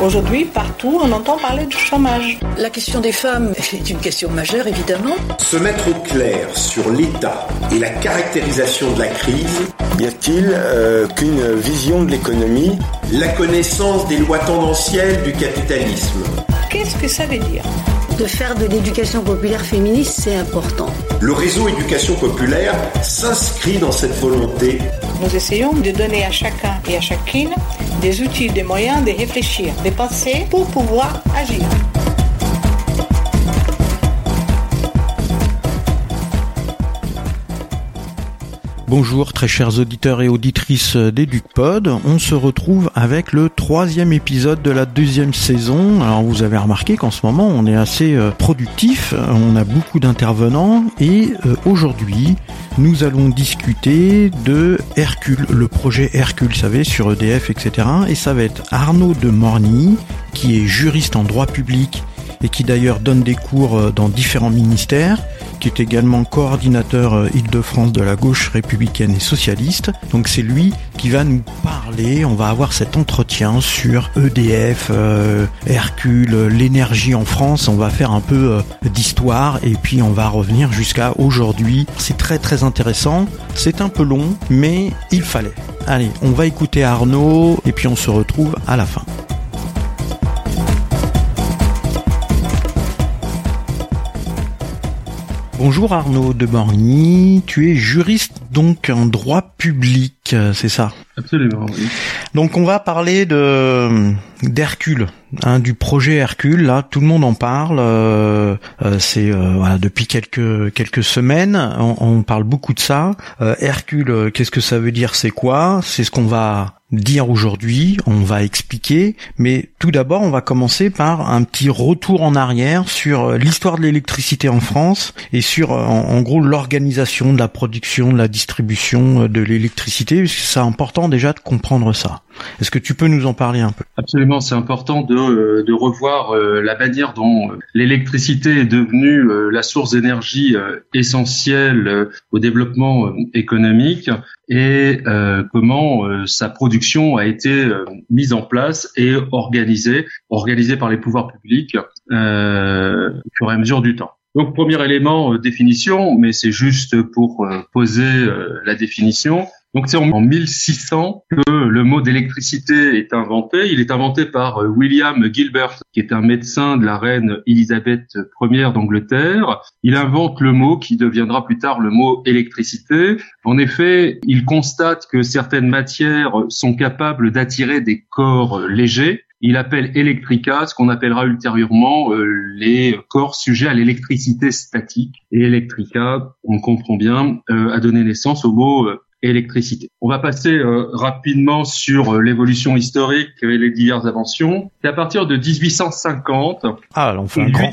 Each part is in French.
Aujourd'hui, partout, on entend parler du chômage. La question des femmes est une question majeure, évidemment. Se mettre au clair sur l'état et la caractérisation de la crise. Y a-t-il euh, qu'une vision de l'économie? La connaissance des lois tendancielles du capitalisme. Qu'est-ce que ça veut dire? De faire de l'éducation populaire féministe, c'est important. Le réseau éducation populaire s'inscrit dans cette volonté. Nous essayons de donner à chacun et à chacune des outils, des moyens de réfléchir, de penser pour pouvoir agir. Bonjour très chers auditeurs et auditrices d'EducPod, on se retrouve avec le troisième épisode de la deuxième saison. Alors vous avez remarqué qu'en ce moment on est assez euh, productif, on a beaucoup d'intervenants et euh, aujourd'hui nous allons discuter de Hercule, le projet Hercule, vous savez, sur EDF, etc. Et ça va être Arnaud de Morny, qui est juriste en droit public et qui d'ailleurs donne des cours euh, dans différents ministères, qui est également coordinateur euh, Île-de-France de la gauche républicaine et socialiste. Donc c'est lui qui va nous parler, on va avoir cet entretien sur EDF, euh, Hercule, l'énergie en France, on va faire un peu d'histoire et puis on va revenir jusqu'à aujourd'hui. C'est très très intéressant, c'est un peu long mais il fallait. Allez, on va écouter Arnaud et puis on se retrouve à la fin. Bonjour Arnaud de Borgny, tu es juriste donc en droit public, c'est ça Absolument, oui. Donc on va parler de d'Hercule, hein, du projet Hercule. Là, tout le monde en parle. Euh, euh, c'est euh, voilà depuis quelques quelques semaines, on, on, parle beaucoup de ça. Hercule, qu'est-ce que ça veut dire C'est quoi? C'est ce qu'on va dire aujourd'hui, on va expliquer, mais tout d'abord on va commencer par un petit retour en arrière sur l'histoire de l'électricité en France et sur en, gros l'organisation de la production, de la distribution de l'électricité, c'est important déjà de comprendre ça. Est-ce que tu peux nous en parler un peu? Absolument, c'est important de, euh, revoir euh, la manière dont euh, l'électricité est devenue la source d'énergie essentielle au développement économique et comment sa production a été mise en place et organisée, organisée par les pouvoirs publics au fur et à mesure du temps. Donc premier élément, définition, mais c'est juste pour poser la définition. Donc c'est en 1600 que le mot d'électricité est inventé. Il est inventé par euh, William Gilbert, qui est un médecin de la reine Elisabeth Ier d'Angleterre. Il invente le mot qui deviendra plus tard le mot électricité. En effet, il constate que certaines matières sont capables d'attirer des corps légers. Il appelle électrica ce qu'on appellera ultérieurement euh, les corps sujets à l'électricité statique. Et électrica, on comprend bien, euh, a donné naissance au mot électricité. On va passer euh, rapidement sur euh, l'évolution historique et les diverses inventions. C'est à partir de 1850. Ah, on fait un grand.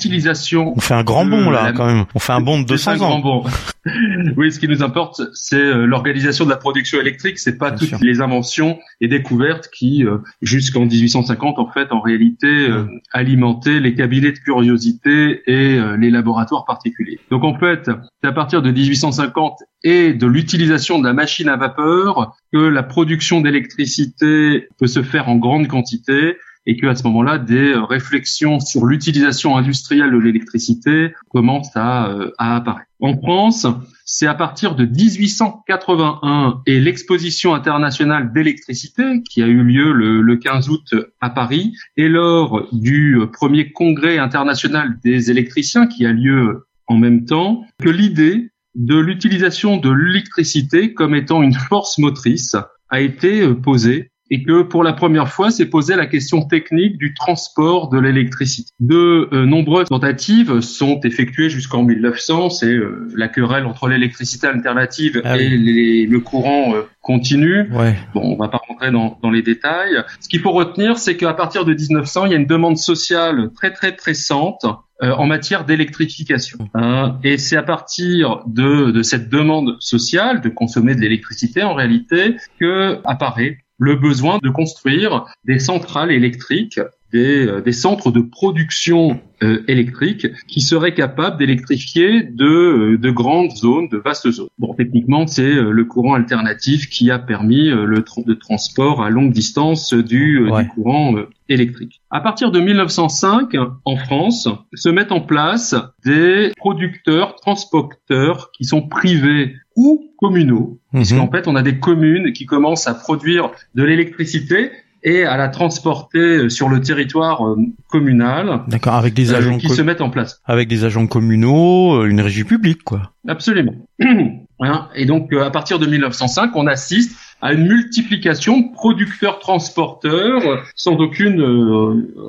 On fait un grand bond là, quand même. On fait un bond de 200 un Grand bond. oui, ce qui nous importe, c'est euh, l'organisation de la production électrique. C'est pas toutes les inventions et découvertes qui, jusqu'en 1850, en fait, en réalité, alimentaient les cabinets de curiosité et les laboratoires particuliers. Donc en fait, c'est à partir de 1850 et de l'utilisation de la machine à vapeur que la production d'électricité peut se faire en grande quantité et que à ce moment-là, des réflexions sur l'utilisation industrielle de l'électricité commencent à, euh, à apparaître. En France, c'est à partir de 1881 et l'exposition internationale d'électricité qui a eu lieu le, le, 15 août à Paris et lors du premier congrès international des électriciens qui a lieu en même temps que l'idée de l'utilisation de l'électricité comme étant une force motrice a été euh, posée et que pour la première fois s'est posée la question technique du transport de l'électricité. De euh, nombreuses tentatives sont effectuées jusqu'en 1900, c'est euh, la querelle entre l'électricité alternative ah et le courant continu. Bon, on va pas rentrer dans, dans les détails. Ce qu'il faut retenir, c'est qu'à partir de 1900, il y a une demande sociale très très pressante euh, en matière d'électrification. Hein. et c'est à partir de, de cette demande sociale de consommer de l'électricité en réalité que apparaît le besoin de construire des centrales électriques des, euh, des centres de production euh, électrique qui seraient capables d'électrifier de, euh, de grandes zones, de vastes zones. Bon, techniquement, c'est le courant alternatif qui a permis le, transport à longue distance du, du courant électrique. À partir de 1905, en France, se mettent en place des producteurs, transporteurs qui sont privés ou communaux. Mmh. Puisqu'en fait, on a des communes qui commencent à produire de l'électricité et à la transporter euh, sur le territoire euh, communal. D'accord, avec des euh, agents qui se mettent en place. Avec des agents communaux, une régie publique, quoi. Absolument. Hein, et donc, à partir de 1905, on assiste à une multiplication producteurs-transporteurs sans aucune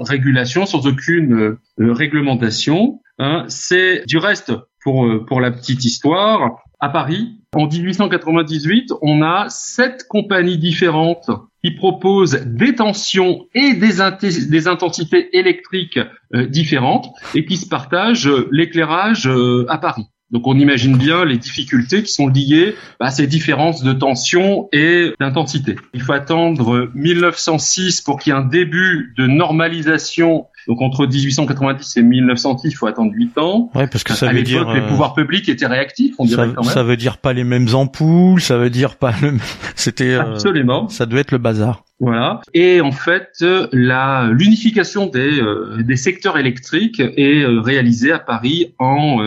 régulation, sans aucune réglementation. Hein. C'est du reste, pour, pour la petite histoire, à Paris, en 1898, on a sept compagnies différentes qui proposent des tensions et des, intensités électriques euh, différentes et qui se partagent euh, l'éclairage euh, à Paris. Donc on imagine bien les difficultés qui sont liées à ces différences de tension et d'intensité. Il faut attendre 1906 pour qu'il y ait un début de normalisation donc entre 1890 et 1910, il faut attendre 8 ans. Ouais, parce que ça veut dire les pouvoirs publics étaient réactifs, on dirait ça, quand même. Ça veut dire pas les mêmes ampoules, ça veut dire pas le c'était euh, Absolument. ça devait être le bazar. Voilà. Et en fait, la l'unification des euh, des secteurs électriques est euh, réalisée à Paris en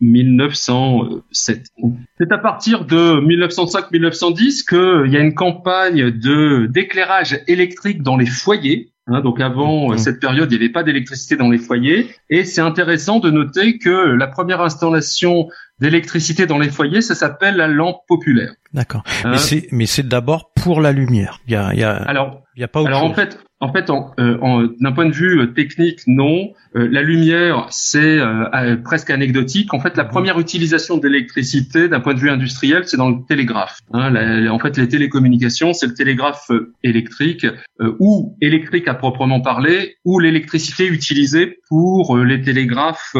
1907. C'est à partir de 1905-1910 qu'il y a une campagne de d'éclairage électrique dans les foyers Hein, donc avant euh, cette période, il n'y avait pas d'électricité dans les foyers. Et c'est intéressant de noter que la première installation d'électricité dans les foyers, ça s'appelle la lampe populaire. D'accord. mais hein c'est mais c'est d'abord pour la lumière. Il y a, il y a alors il y a pas autre alors en fait en fait, en, euh, d'un point de vue euh, technique, non. Euh, la lumière, c'est presque anecdotique. En fait, la mhm. première utilisation d'électricité, d'un point de vue industriel, c'est dans le télégraphe. Hein, en fait, les télécommunications, c'est le télégraphe électrique ou électrique à proprement parler, ou l'électricité utilisée pour les télégraphes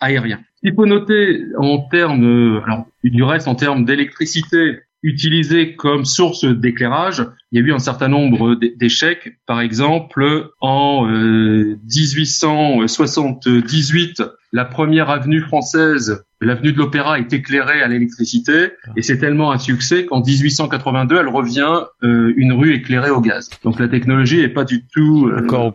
aériens. Il faut noter en termes, alors du reste en termes d'électricité, utilisé comme source d'éclairage, il y a eu un certain nombre d'échecs. Par exemple, en 1878, euh, la première avenue française, l'avenue de l'Opéra, est éclairée à l'électricité, et c'est tellement un succès qu'en 1882, elle revient euh, une rue éclairée au gaz. Donc la technologie n'est pas du tout euh,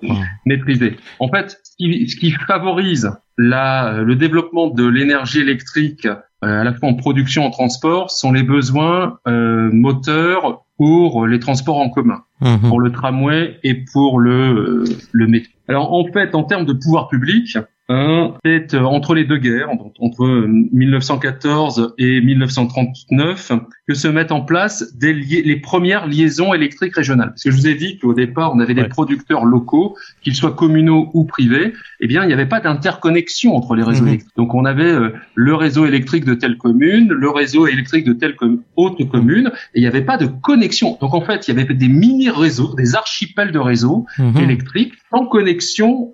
maîtrisée. En fait, ce qui, ce qui favorise la, le développement de l'énergie électrique à la fois en production, en transport, sont les besoins euh, moteurs pour les transports en commun, mhm. pour le tramway et pour le, euh, le métro. Alors en fait, en termes de pouvoir public, c'est euh, entre les deux guerres, entre 1914 euh, et 1939, que se mettent en place des les premières liaisons électriques régionales. Parce que je vous ai dit qu'au départ, on avait des producteurs locaux, qu'ils soient communaux ou privés. Eh bien, il n'y avait pas d'interconnexion entre les réseaux mhm. électriques. Donc, on avait euh, le réseau électrique de telle commune, le réseau électrique de telle autre commune, et il n'y avait pas de connexion. Donc, en fait, il y avait des mini-réseaux, des archipels de réseaux mhm. électriques sans connexion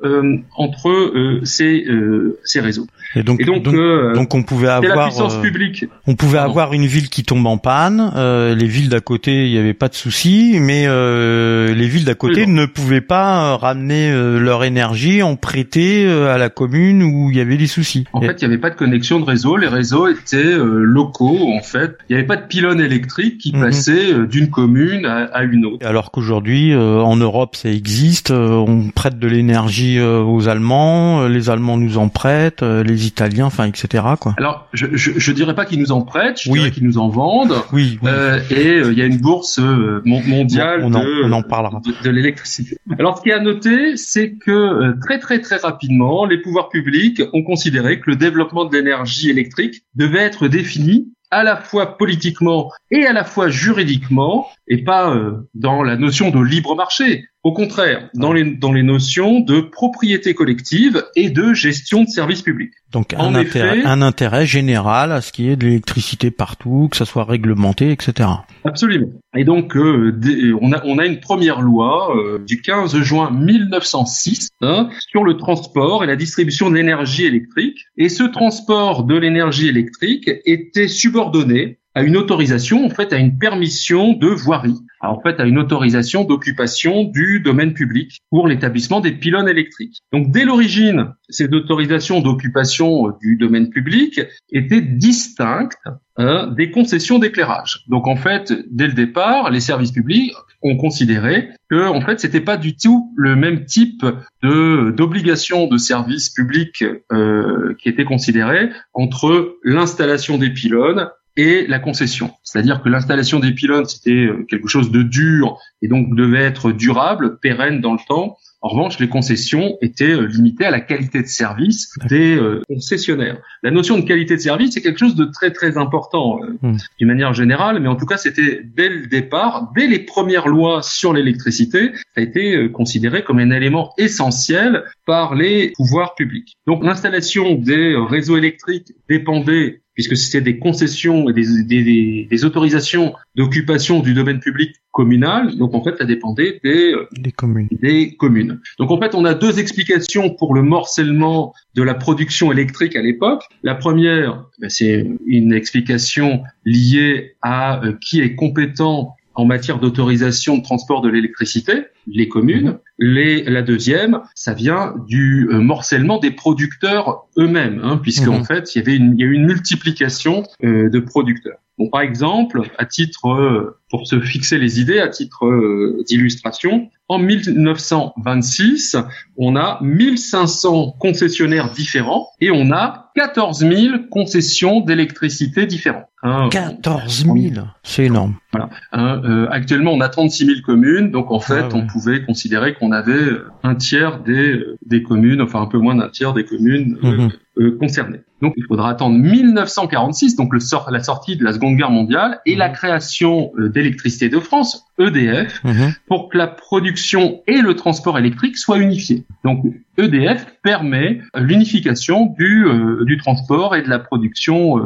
entre ces euh, ces, réseaux. Et donc, donc, euh, donc, on pouvait avoir la puissance euh, publique. On pouvait avoir une ville qui tombe en panne. les villes d'à côté, il n'y avait pas de souci, mais les villes d'à côté ne pouvaient pas ramener leur énergie en prêter à la commune où il y avait des soucis. En fait, il n'y avait pas de connexion de réseau. Les réseaux étaient locaux. En fait, il n'y avait pas de pylône électrique qui mhm. passait d'une commune à, à, une autre. Alors qu'aujourd'hui, en Europe, ça existe. on prête de l'énergie aux Allemands. Les Allemands nous en prêtent, euh, les Italiens, enfin, etc. Quoi. Alors, je, je, je dirais pas qu'ils nous en prêtent, je dirais qu'ils nous en vendent. Oui. Euh, et euh, il y a une bourse mondiale on, de, en parlera. de, l'électricité. Alors, ce qui est à noter, c'est que très très très rapidement, les pouvoirs publics ont considéré que le développement de l'énergie électrique devait être défini à la fois politiquement et à la fois juridiquement, et pas dans la notion de libre marché. Au contraire, dans les, dans les notions de propriété collective et de gestion de services publics. Donc un intérêt, un intérêt général à ce qui est de l'électricité partout, que ça soit réglementé, etc. Absolument. Et donc euh, on, a, on a une première loi euh, du 15 juin 1906 hein, sur le transport et la distribution d'énergie électrique. Et ce transport de l'énergie électrique était subordonné à une autorisation, en fait, à une permission de voirie, en fait, à une autorisation d'occupation du domaine public pour l'établissement des pylônes électriques. Donc, dès l'origine, ces autorisations d'occupation du domaine public étaient distinctes hein, des concessions d'éclairage. Donc, en fait, dès le départ, les services publics ont considéré que, en fait, c'était pas du tout le même type de d'obligation de service public euh, qui était considéré entre l'installation des pylônes et la concession. C'est-à-dire que l'installation des pylônes, c'était euh, quelque chose de dur et donc devait être durable, pérenne dans le temps. En revanche, les concessions étaient euh, limitées à la qualité de service des euh, concessionnaires. La notion de qualité de service, c'est quelque chose de très très important hmm. d'une manière générale, mais en tout cas, c'était dès le départ, dès les premières lois sur l'électricité, ça a été considéré comme un élément essentiel par les pouvoirs publics. Donc l'installation des réseaux électriques dépendait puisque c'était des concessions et des, des, des autorisations d'occupation du domaine public communal. Donc en fait, ça dépendait des, euh, des, communes. des communes. Donc en fait, on a deux explications pour le morcellement de la production électrique à l'époque. La première, ben, c'est une explication liée à euh, qui est compétent en matière d'autorisation de transport de l'électricité, les communes. Les, la deuxième, ça vient du euh, morcellement des producteurs eux-mêmes, hein, puisqu'en mhm. fait, il y avait une, il y a eu une multiplication euh, de producteurs. Bon, par exemple, à titre, euh, pour se fixer les idées, à titre d'illustration, en 1926, on a 1500 concessionnaires différents et on a 14 000 concessions d'électricité différentes. 14 000, c'est énorme. Voilà. Hein, actuellement, on a 36 000 communes, donc en fait, on pouvait considérer qu'on avait un tiers des, des communes, enfin un peu moins d'un tiers des communes euh, mhm. euh, concernées. Donc, il faudra attendre 1946, donc le sort, la sortie de la Seconde Guerre mondiale et la mhm. création d'électricité de France, EDF, mhm. pour que la production et le transport électrique soient unifiés. Donc, EDF permet l'unification du, du transport et de la production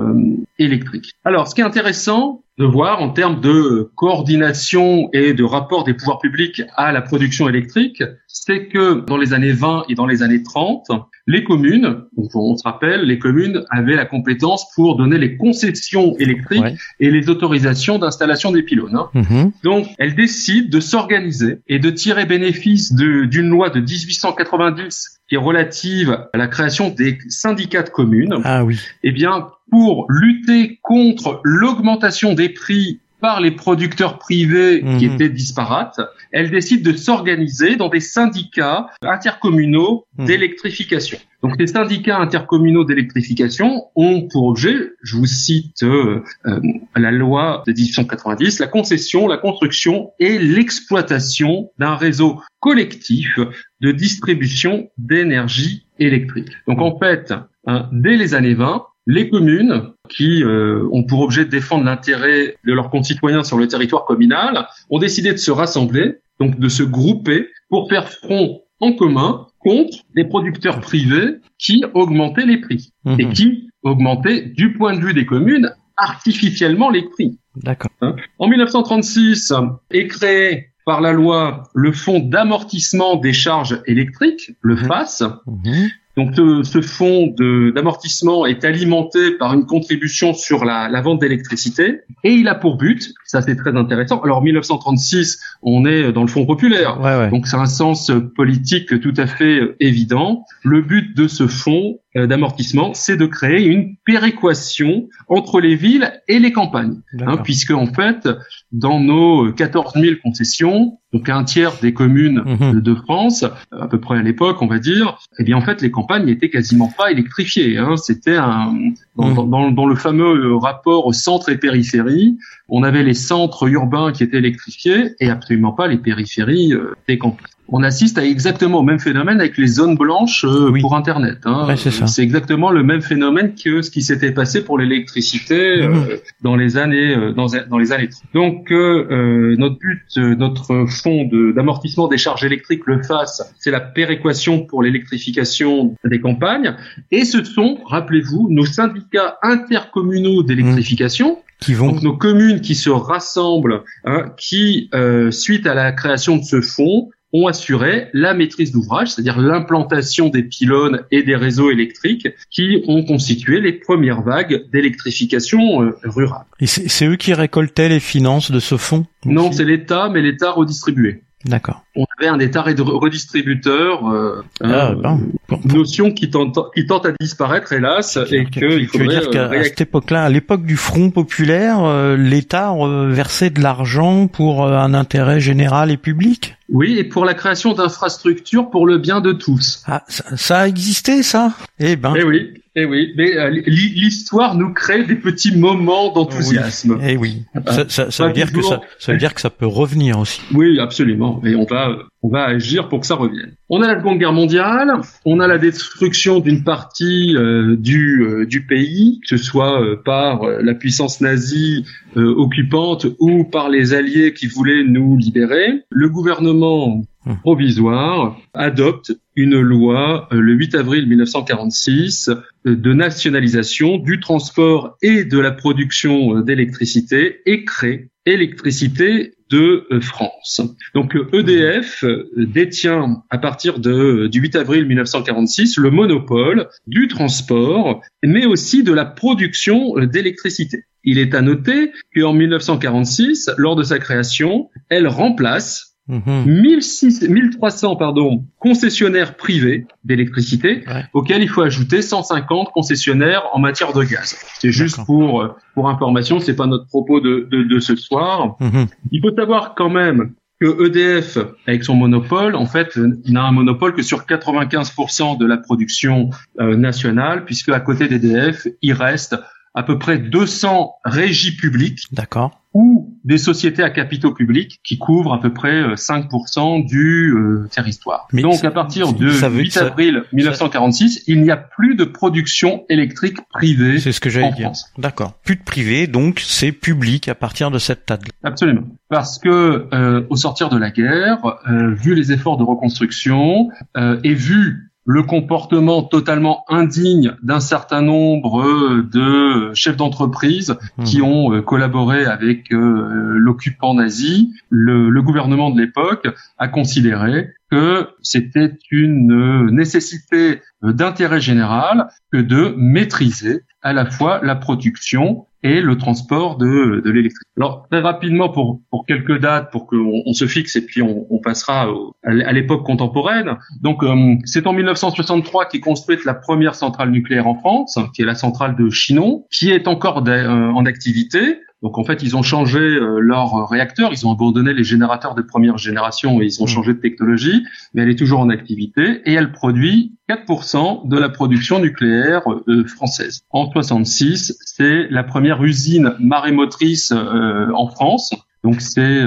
électrique. Alors, ce qui est intéressant, de voir en termes de coordination et de rapport des pouvoirs publics à la production électrique, c'est que dans les années 20 et dans les années 30, les communes, on se rappelle, les communes avaient la compétence pour donner les concessions électriques et les autorisations d'installation des pylônes. Hein. Mm-hmm. Donc, elles décident de s'organiser et de tirer bénéfice d'une loi de 1890 qui est relative à la création des syndicats de communes. Ah oui. Eh bien, pour lutter contre l'augmentation des prix par les producteurs privés qui mhm. étaient disparates, elle décide de s'organiser dans des syndicats intercommunaux mhm. d'électrification. Donc les syndicats intercommunaux d'électrification ont pour objet, je vous cite euh, euh, la loi de 1890, la concession, la construction et l'exploitation d'un réseau collectif de distribution d'énergie électrique. Donc en fait, hein, dès les années 20, les communes qui euh, ont pour objet de défendre l'intérêt de leurs concitoyens sur le territoire communal ont décidé de se rassembler, donc de se grouper pour faire front en commun contre les producteurs privés qui augmentaient les prix mhm. et qui augmentaient du point de vue des communes artificiellement les prix. D'accord. Hein en 1936 est créé par la loi le fonds d'amortissement des charges électriques, le mhm. FAS, mhm. Donc ce, fonds d'amortissement est alimenté par une contribution sur la, la vente d'électricité et il a pour but, ça c'est très intéressant. Alors 1936, on est dans le fonds populaire, donc c'est un sens politique tout à fait évident. Le but de ce fonds euh, d'amortissement, c'est de créer une péréquation entre les villes et les campagnes, hein, puisque en fait, dans nos 14 000 concessions, donc un tiers des communes mhm. de France, à peu près à l'époque, on va dire, eh bien en fait, les campagnes n'étaient quasiment pas électrifiées. Hein. C'était un dans, mhm. dans, dans, le fameux rapport centre et périphérie, on avait les centres urbains qui étaient électrifiés et absolument pas les périphéries euh, des campagnes on assiste à exactement au même phénomène avec les zones blanches euh, pour Internet. Hein. c'est exactement le même phénomène que ce qui s'était passé pour l'électricité euh, mhm. dans les années dans, dans, les années. Donc notre but, notre fonds d'amortissement des charges électriques, le FAS, c'est la péréquation pour l'électrification des campagnes. Et ce sont, rappelez-vous, nos syndicats intercommunaux d'électrification. Qui vont... Donc nos communes qui se rassemblent, hein, qui, suite à la création de ce fonds, ont assuré la maîtrise d'ouvrage, c'est-à-dire l'implantation des pylônes et des réseaux électriques qui ont constitué les premières vagues d'électrification euh, rurale. Et c'est eux qui récoltaient les finances de ce fonds Non, c'est l'État, mais l'État redistribué. D'accord. On avait un État redistributeur, euh, ah, euh, notion qui tente, qui tente à disparaître, hélas, et que il faudrait dire qu'à cette époque-là, à l'époque du Front populaire, l'État versait de l'argent pour un intérêt général et public? Oui, et pour la création d'infrastructures pour le bien de tous. Ah, ça, ça a existé, ça? Eh ben. Eh oui. Eh oui, mais euh, l'histoire nous crée des petits moments d'enthousiasme. Eh oui. Ça, ça, ça veut dire que ça, ça veut dire que ça peut revenir aussi. Oui, absolument. Et on va, on va agir pour que ça revienne. On a la Seconde Guerre mondiale, on a la destruction d'une partie euh, du euh, du pays, que ce soit par la puissance nazie occupante ou par les alliés qui voulaient nous libérer. Le gouvernement Hum. provisoire adopte une loi euh, le 8 avril 1946 euh, de nationalisation du transport et de la production euh, d'électricité et crée électricité de France. Donc EDF e détient à partir du 8 avril 1946 le monopole du transport, mais aussi de la production d'électricité. Il est à noter qu'en 1946, lors de sa création, elle remplace 1300 mhm. pardon, concessionnaires privés d'électricité, auxquels il faut ajouter 150 concessionnaires en matière de gaz. C'est juste pour euh, pour information, c'est pas notre propos de, de, de ce soir. Mhm. Il faut savoir quand même que EDF, avec son monopole, en fait, n'a un monopole que sur 95% de la production euh, nationale, puisque à côté d'EDF, il reste à peu près 200 régies publiques. D'accord. Ou des sociétés à capitaux publics qui couvrent à peu près 5% euh, du euh, territoire. Donc à partir de 8 avril 1946, il n'y a plus de production électrique privée. C'est ce que j'allais dire. D'accord. Plus de privé, donc c'est public à partir de cette date. Absolument. Parce que euh, au sortir de la guerre, vu les efforts de reconstruction et vu le comportement totalement indigne d'un certain nombre de chefs d'entreprise mmh. qui ont euh, collaboré avec euh, l'occupant nazi, le, le, gouvernement de l'époque a considéré que c'était une nécessité d'intérêt général que de maîtriser à la fois la production et le transport de, de l'électricité. Alors très rapidement pour, pour quelques dates pour qu'on on se fixe et puis on, on passera à l'époque contemporaine. Donc euh, c'est en 1963 qu'est construite la première centrale nucléaire en France, qui est la centrale de Chinon, qui est encore euh, en activité. Donc en fait, ils ont changé euh, leur réacteur, ils ont abandonné les générateurs de première génération et ils ont mmh. changé de technologie, mais elle est toujours en activité et elle produit 4% de la production nucléaire euh, française. En 66, c'est la première usine marémotrice euh, en France. Donc c'est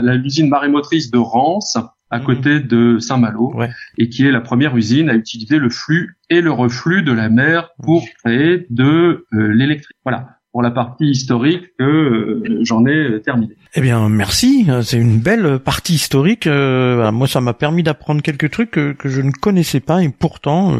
l'usine marémotrice de Rance à mmh. côté de Saint-Malo, et qui est la première usine à utiliser le flux et le reflux de la mer pour créer de l'électricité. Voilà pour la partie historique que euh, j'en ai euh, terminé. Eh bien, merci. C'est une belle partie historique. Euh, moi, ça m'a permis d'apprendre quelques trucs que, je ne connaissais pas et pourtant,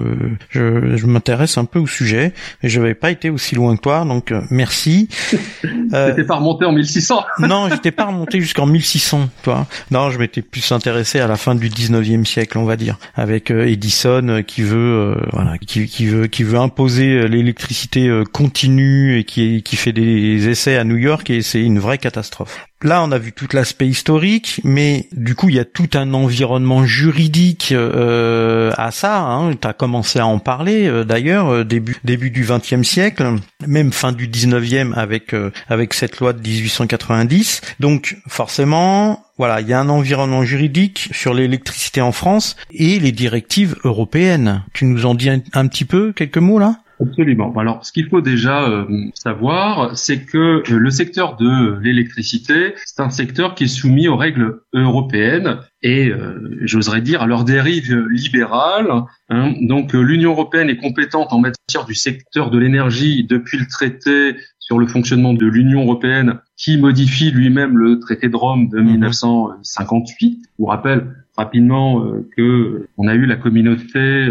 je, m'intéresse un peu au sujet. Et je n'avais pas été aussi loin que toi, donc merci. T'étais pas remonté en 1600 Non, j'étais pas remonté jusqu'en 1600, toi. Non, je m'étais plus intéressé à la fin du 19e siècle, on va dire, avec Edison qui veut, voilà, qui, qui, veut, qui veut imposer l'électricité continue et qui qui fait des essais à New York et c'est une vraie catastrophe. Là, on a vu tout l'aspect historique, mais du coup, il y a tout un environnement juridique euh, à ça. Hein. Tu as commencé à en parler, euh, d'ailleurs, euh, début début du XXe siècle, même fin du XIXe avec avec cette loi de 1890. Donc, forcément, voilà, il y a un environnement juridique sur l'électricité en France et les directives européennes. Tu nous en dis un petit peu, quelques mots là? Absolument. Alors, ce qu'il faut déjà euh, savoir, c'est que euh, le secteur de l'électricité, c'est un secteur qui est soumis aux règles européennes et, euh, j'oserais dire, à leur dérive libérale. Hein. Donc, l'Union européenne est compétente en matière du secteur de l'énergie depuis le traité sur le fonctionnement de l'Union européenne qui modifie lui-même le traité de Rome de 1958. Mhm. Je vous rappelle, rapidement que on a eu la communauté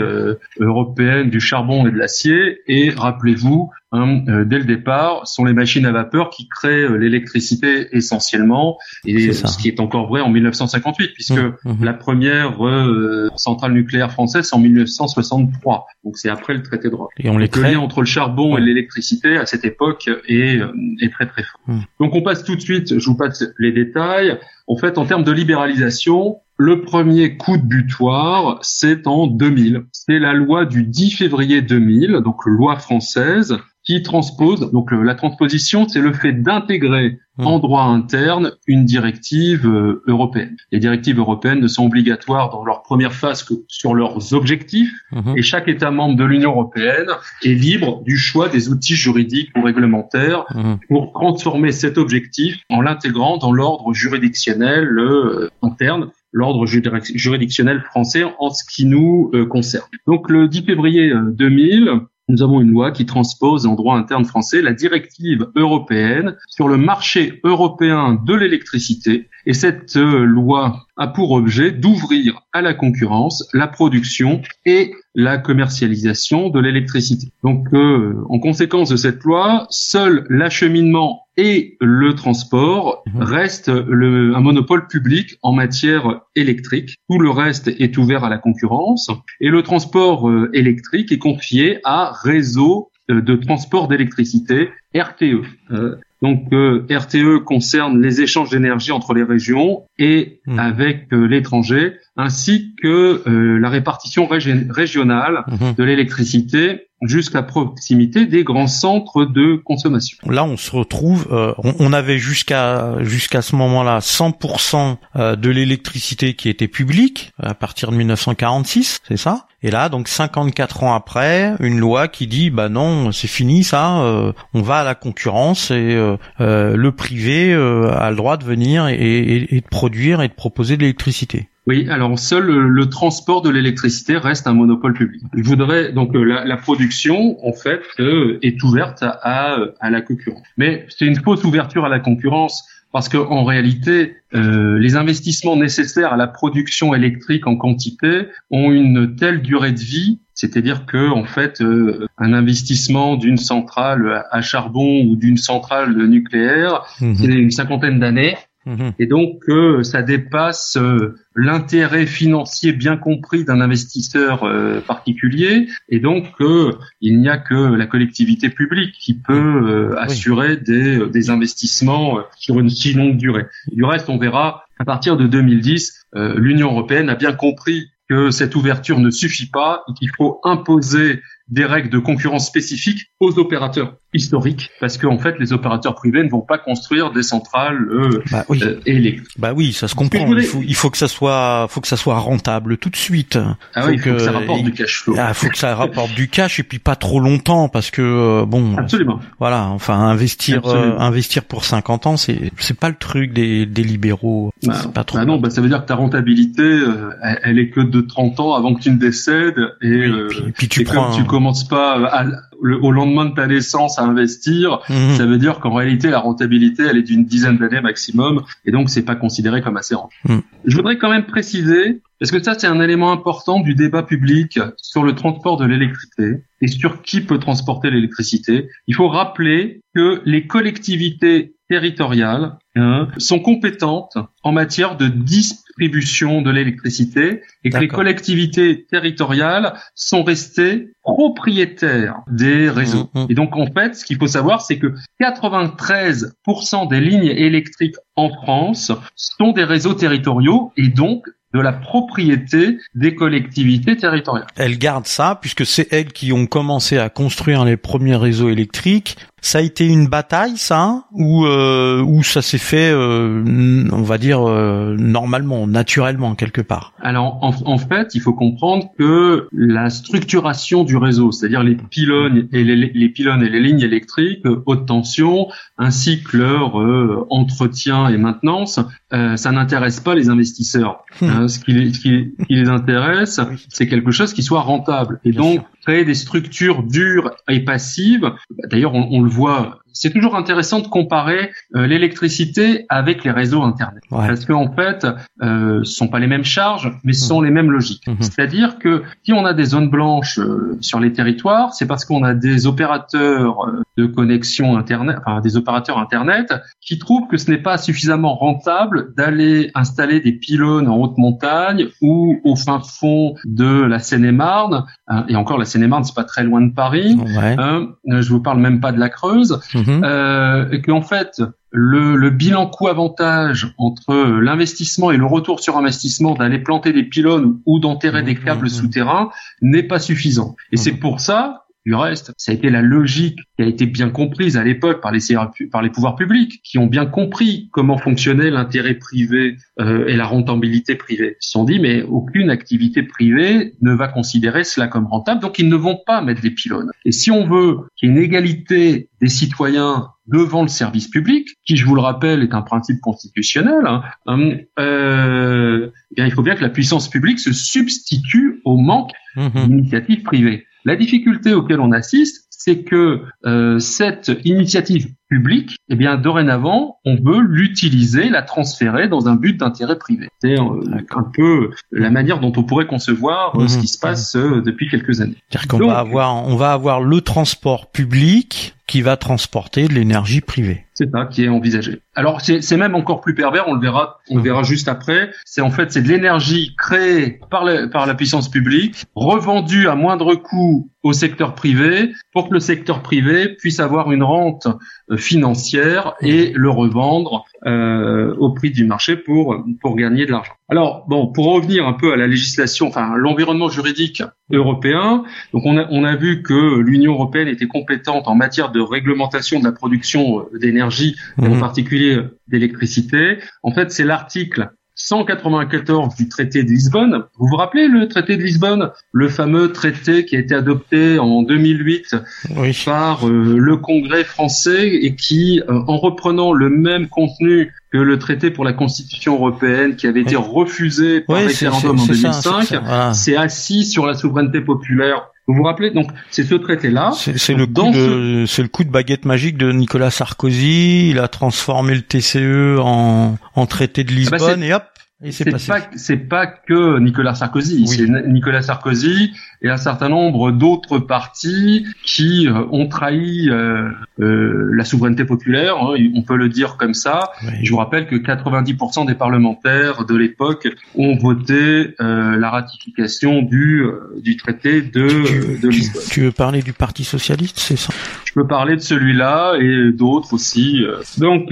européenne du charbon et de l'acier. Et rappelez-vous, Hein, euh, dès le départ, sont les machines à vapeur qui créent euh, l'électricité essentiellement, et ce qui est encore vrai en 1958, puisque mmh, mmh. la première euh, centrale nucléaire française c'est en 1963, donc c'est après le traité de Rome. Et on les crée... Le lien entre le charbon et l'électricité à cette époque est, est très très fort. Mmh. Donc on passe tout de suite, je vous passe les détails. En fait, en termes de libéralisation, le premier coup de butoir, c'est en 2000. C'est la loi du 10 février 2000, donc loi française, qui transpose. Donc la transposition, c'est le fait d'intégrer mmh. en droit interne une directive euh, européenne. Les directives européennes ne sont obligatoires dans leur première phase que sur leurs objectifs, mmh. et chaque État membre de l'Union européenne est libre du choix des outils juridiques ou réglementaires mmh. pour transformer cet objectif en l'intégrant dans l'ordre juridictionnel euh, interne l'ordre juridictionnel français en ce qui nous euh, concerne. Donc le 10 février 2000, nous avons une loi qui transpose en droit interne français la directive européenne sur le marché européen de l'électricité. Et cette euh, loi a pour objet d'ouvrir à la concurrence la production et la commercialisation de l'électricité. Donc, euh, en conséquence de cette loi, seul l'acheminement et le transport mhm. restent le, un monopole public en matière électrique. Tout le reste est ouvert à la concurrence et le transport euh, électrique est confié à Réseau euh, de transport d'électricité, RTE. Donc euh, RTE concerne les échanges d'énergie entre les régions et hmm. avec euh, l'étranger, ainsi que euh, la répartition régionale hmm. de l'électricité jusqu'à proximité des grands centres de consommation. Là, on se retrouve, on, avait jusqu'à jusqu'à ce moment-là 100% de l'électricité qui était publique à partir de 1946, c'est ça? Et là, donc 54 ans après, une loi qui dit bah non, c'est fini ça, euh, on va à la concurrence et euh, euh, le privé a le droit de venir et, de produire et de proposer de l'électricité. Oui, alors seul le, transport de l'électricité reste un monopole public. Je voudrais donc la, production en fait est ouverte à, à la concurrence. Mais c'est une fausse ouverture à la concurrence parce qu'en réalité, euh, les investissements nécessaires à la production électrique en quantité ont une telle durée de vie, c'est-à-dire que en fait, euh, un investissement d'une centrale à charbon ou d'une centrale nucléaire, mmh. c'est une cinquantaine d'années. Mhm. Et donc euh, ça dépasse euh, l'intérêt financier bien compris d'un investisseur euh, particulier, et donc il n'y a que la collectivité publique qui peut assurer des, des, investissements sur une si longue durée. Du reste, on verra à partir de 2010, l'Union européenne a bien compris que cette ouverture ne suffit pas et qu'il faut imposer des règles de concurrence spécifiques aux opérateurs historiques, parce qu'en fait, les opérateurs privés ne vont pas construire des centrales euh, bah oui. Euh, électriques. Bah oui, ça se comprend. Il faut, il faut que ça soit, faut que ça soit rentable tout de suite. Ah oui, il faut que, ça rapporte du cash flow. Ah, faut que ça rapporte du cash et puis pas trop longtemps, parce que euh, bon. Absolument. Voilà, enfin investir, investir pour 50 ans, c'est c'est pas le truc des, des libéraux. Bah, pas trop. Bah non, bah ça veut dire que ta rentabilité, elle, est que de 30 ans avant que tu ne décèdes et, puis, tu prends. tu commences pas à, au lendemain de ta naissance à investir, mhm. ça veut dire qu'en réalité la rentabilité elle est d'une dizaine d'années maximum et donc c'est pas considéré comme assez rentable. Mhm. Je voudrais quand même préciser parce que ça c'est un élément important du débat public sur le transport de l'électricité et sur qui peut transporter l'électricité. Il faut rappeler que les collectivités territoriales hein, sont compétentes en matière de distribution de l'électricité et que les collectivités territoriales sont restées propriétaires des réseaux. Mmh, mmh. Et donc en fait, ce qu'il faut savoir, c'est que 93% des lignes électriques en France sont des réseaux territoriaux et donc de la propriété des collectivités territoriales. Elles gardent ça puisque c'est elles qui ont commencé à construire les premiers réseaux électriques ça a été une bataille, ça, ou euh, ou ça s'est fait, euh, on va dire euh, normalement, naturellement quelque part. Alors en, en, fait, il faut comprendre que la structuration du réseau, c'est-à-dire les pylônes et les, les, pylônes et les lignes électriques haute tension, ainsi que leur entretien et maintenance, ça n'intéresse pas les investisseurs. Hmm. Hein, ce, qui les, ce, qui, les intéresse, c'est quelque chose qui soit rentable. Et donc créer des structures dures et passives. D'ailleurs, on, on le voit voit c'est toujours intéressant de comparer euh, l'électricité avec les réseaux internet, parce qu'en fait, euh, ce sont pas les mêmes charges, mais ce sont les mêmes logiques. Mhm. C'est-à-dire que si on a des zones blanches euh, sur les territoires, c'est parce qu'on a des opérateurs euh, de connexion internet, enfin des opérateurs internet, qui trouvent que ce n'est pas suffisamment rentable d'aller installer des pylônes en haute montagne ou au fin fond de la Seine-et-Marne. Hein, et encore, la Seine-et-Marne, c'est pas très loin de Paris. Hein, je vous parle même pas de la Creuse. Mhm. euh, et qu'en fait, le, le, bilan coût-avantage entre l'investissement et le retour sur investissement d'aller planter des pylônes ou d'enterrer des câbles mhm. souterrains n'est pas suffisant. Et c'est mhm. pour ça du reste, ça a été la logique qui a été bien comprise à l'époque par les, par les pouvoirs publics, qui ont bien compris comment fonctionnait l'intérêt privé euh, et la rentabilité privée. Ils se sont dit, mais aucune activité privée ne va considérer cela comme rentable, donc ils ne vont pas mettre des pylônes. Et si on veut qu'il y ait une égalité des citoyens devant le service public, qui, je vous le rappelle, est un principe constitutionnel, hein, euh, euh eh bien, il faut bien que la puissance publique se substitue au manque mmh d'initiatives privées. La difficulté auquel on assiste, c'est que euh, cette initiative publique, eh bien dorénavant, on veut l'utiliser, la transférer dans un but d'intérêt privé. C'est euh, un peu la manière dont on pourrait concevoir euh, ce mmh. qui se passe depuis quelques années. C'est-à-dire qu'on va avoir, on va avoir le transport public qui va transporter de l'énergie privée. C'est ça qui est envisagé. Alors c'est même encore plus pervers, on le verra, on le verra juste après. C'est en fait c'est de l'énergie créée par, par la puissance publique, revendue à moindre coût au secteur privé pour que le secteur privé puisse avoir une rente euh, financière et le revendre euh, au prix du marché pour pour gagner de l'argent. Alors bon, pour revenir un peu à la législation, enfin l'environnement juridique européen, donc on a on a vu que l'Union européenne était compétente en matière de réglementation de la production d'énergie et en mmh. particulier d'électricité. En fait, c'est l'article 194 du traité de Lisbonne. Vous vous rappelez le traité de Lisbonne, le fameux traité qui a été adopté en 2008 par euh, le Congrès français et qui, euh, en reprenant le même contenu que le traité pour la Constitution européenne qui avait été refusé par référendum en 2005, s'est assis sur la souveraineté populaire vous vous rappelez donc c'est ce traité là. C'est le coup de c'est le coup de baguette magique de Nicolas Sarkozy. Il a transformé le TCE en en traité de ah bah, Lisbonne et hop c'est pas pas que Nicolas Sarkozy, c'est Nicolas Sarkozy et un certain nombre d'autres partis qui euh, ont trahi euh, euh, la souveraineté populaire, hein, on peut le dire comme ça. Je vous rappelle que 90% des parlementaires de l'époque ont voté la ratification du du traité de de Lisbonne. Tu, veux parler du Parti socialiste, c'est ça? Je peux parler de celui-là et d'autres aussi. Donc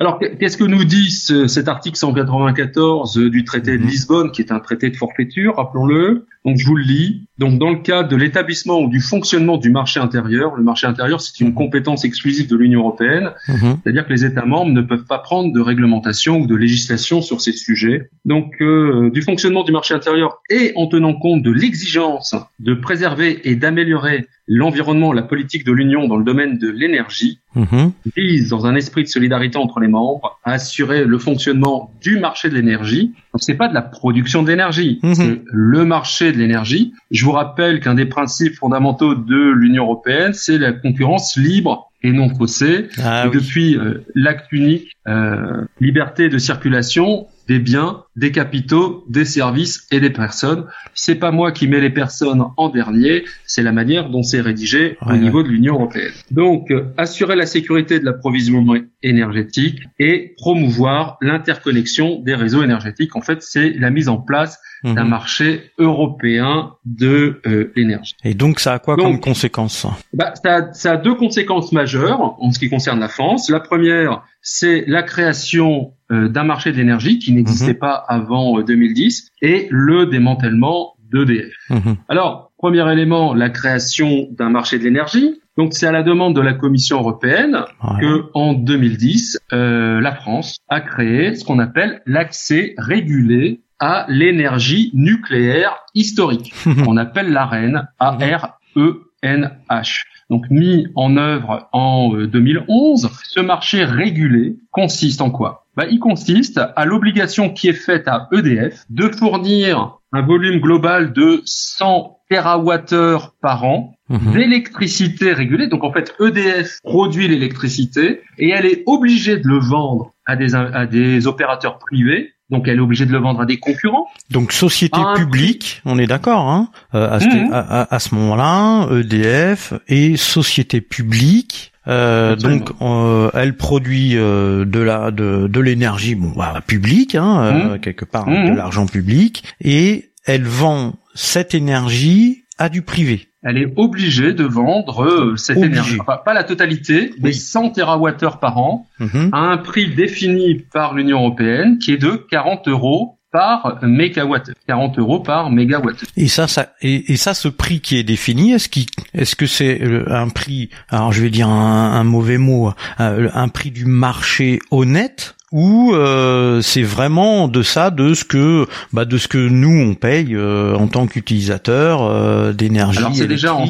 alors, qu'est-ce que nous dit cet article 194 du traité de mhm. Lisbonne, qui est un traité de forfaiture, rappelons-le? Donc, je vous le lis. Donc, dans le cadre de l'établissement ou du fonctionnement du marché intérieur, le marché intérieur, c'est une mhm. compétence exclusive de l'Union européenne, mhm. c'est-à-dire que les États membres ne peuvent pas prendre de réglementation ou de législation sur ces sujets. Donc, euh, du fonctionnement du marché intérieur et en tenant compte de l'exigence de préserver et d'améliorer l'environnement, la politique de l'Union dans le domaine de l'énergie, mhm. vise, dans un esprit de solidarité entre les membres, à assurer le fonctionnement du marché de l'énergie. Donc c'est pas de la production d'énergie, c'est le marché de l'énergie. Je vous rappelle qu'un des principes fondamentaux de l'Union européenne, c'est la concurrence libre et non faussée. Ah et depuis euh, l'acte unique, euh, liberté de circulation, des biens, des capitaux, des services et des personnes. C'est pas moi qui mets les personnes en dernier, c'est la manière dont c'est rédigé au niveau de l'Union européenne. Donc, euh, assurer la sécurité de l'approvisionnement énergétique et promouvoir l'interconnexion des réseaux énergétiques. En fait, c'est la mise en place d'un mhm. marché européen de euh, l'énergie. Et donc, ça a quoi comme conséquence bah, ça, a, ça a deux conséquences majeures en ce qui concerne la France. La première, c'est la création euh, d'un marché de l'énergie qui n'existait mhm. pas avant 2010 euh, et le démantèlement d'EDF. Mhm. Alors, premier élément, la création d'un marché de l'énergie. Donc, c'est à la demande de la Commission européenne que, en 2010, euh, la France a créé ce qu'on appelle l'accès régulé à l'énergie nucléaire historique. On appelle l'AREN, A-R-E-N-H donc mis en œuvre en 2011, ce marché régulé consiste en quoi? Bah, il consiste à l'obligation qui est faite à EDF de fournir un volume global de 100 TWh par an Mhm. d'électricité régulée. Donc en fait, EDF produit l'électricité et elle est obligée de le vendre à des, à des opérateurs privés. Donc elle est obligée de le vendre à des concurrents. Donc société publique, on est d'accord, hein, euh, à, ce- Mhm. à ce moment-là, EDF et société publique. Euh, donc, euh, elle produit euh, de la de, de l'énergie, bon, bah, publique, hein, euh, quelque part, Mhm. de l'argent public, et elle vend cette énergie à du privé. Elle est obligée de vendre euh, cette énergie. Enfin, pas la totalité, mais Oui. 100 TWh par an Mhm. à un prix défini par l'Union européenne qui est de 40 euros par mégawatt. 40 euros par mégawatt. Et ça, ça et, ça, ce prix qui est défini, est-ce qui, est-ce que c'est euh, un prix Alors, je vais dire un, mauvais mot, un, un prix du marché honnête ou euh, c'est vraiment de ça, de ce que, bah, de ce que nous on paye euh, en tant qu'utilisateur euh, d'énergie Alors c'est déjà en,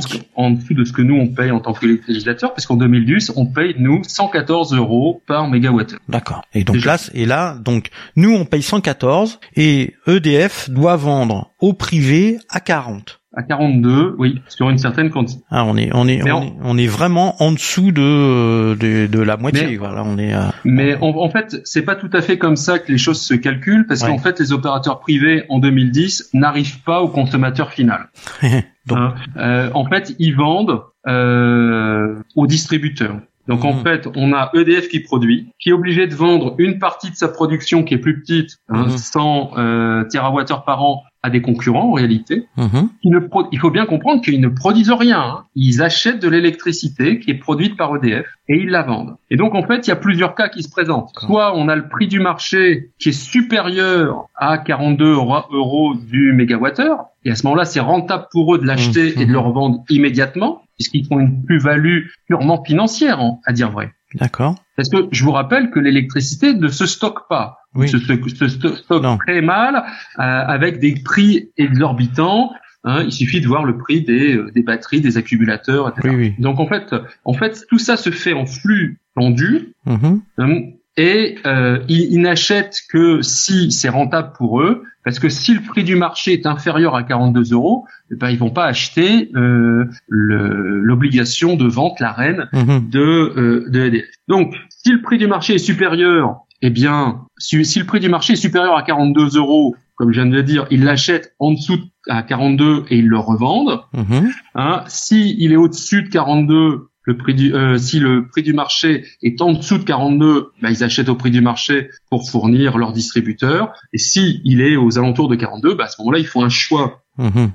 dessous de ce que nous on paye en tant que législateur, parce qu'en 2010 on paye nous 114 euros par mégawatt. D'accord. Et donc Déjà. là, et là, donc nous on paye 114 et EDF doit vendre au privé à 40. À 42, oui, sur une certaine quantité. Ah, on est, on est, on est, on est vraiment en dessous de, de, de la moitié. Mais- voilà, on est. à- Mais en, en fait, c'est pas tout à fait comme ça que les choses se calculent, parce Ouais. qu'en fait, les opérateurs privés en 2010 n'arrivent pas au consommateur final. Donc- Hein. Euh, en fait, ils vendent euh, aux distributeurs. Donc en Mhm. fait, on a EDF qui produit, qui est obligé de vendre une partie de sa production qui est plus petite, hein, Mhm. 100 euh, TWh par an, à des concurrents en réalité. Mhm. Qui ne pro- il faut bien comprendre qu'ils ne produisent rien. hein. Ils achètent de l'électricité qui est produite par EDF et ils la vendent. Et donc en fait, il y a plusieurs cas qui se présentent. Soit on a le prix du marché qui est supérieur à 42 euro- euros du mégawattheure, et à ce moment-là, c'est rentable pour eux de l'acheter Mhm. et de le revendre immédiatement, puisqu'ils font une plus-value purement financière, en- à dire vrai. D'accord. Parce que je vous rappelle que l'électricité ne se stocke pas. Oui. Se, se- se sto- stocke Non. très mal euh, avec des prix exorbitants. hein. il suffit de voir le prix des, euh, des batteries, des accumulateurs, etc. Oui, oui. Donc en fait, en fait, tout ça se fait en flux tendu. Hein, et euh, ils, ils n'achètent que si c'est rentable pour eux, parce que si le prix du marché est inférieur à 42 euros, eh ben, ils vont pas acheter euh, l'obligation de vente, la reine, Mhm. de, euh, de EDF. Donc, si le prix du marché est supérieur, eh bien, si, si le prix du marché est supérieur à 42 euros, comme je viens de le dire, ils l'achètent en dessous de- à 42 et ils le revendent. Mhm. Hein. Si il est au-dessus de 42, le prix du, euh, si le prix du marché est en dessous de 42, bah, ils achètent au prix du marché pour fournir leur distributeur. Et si il est aux alentours de 42, bah, à ce moment-là, ils font un choix Mhm.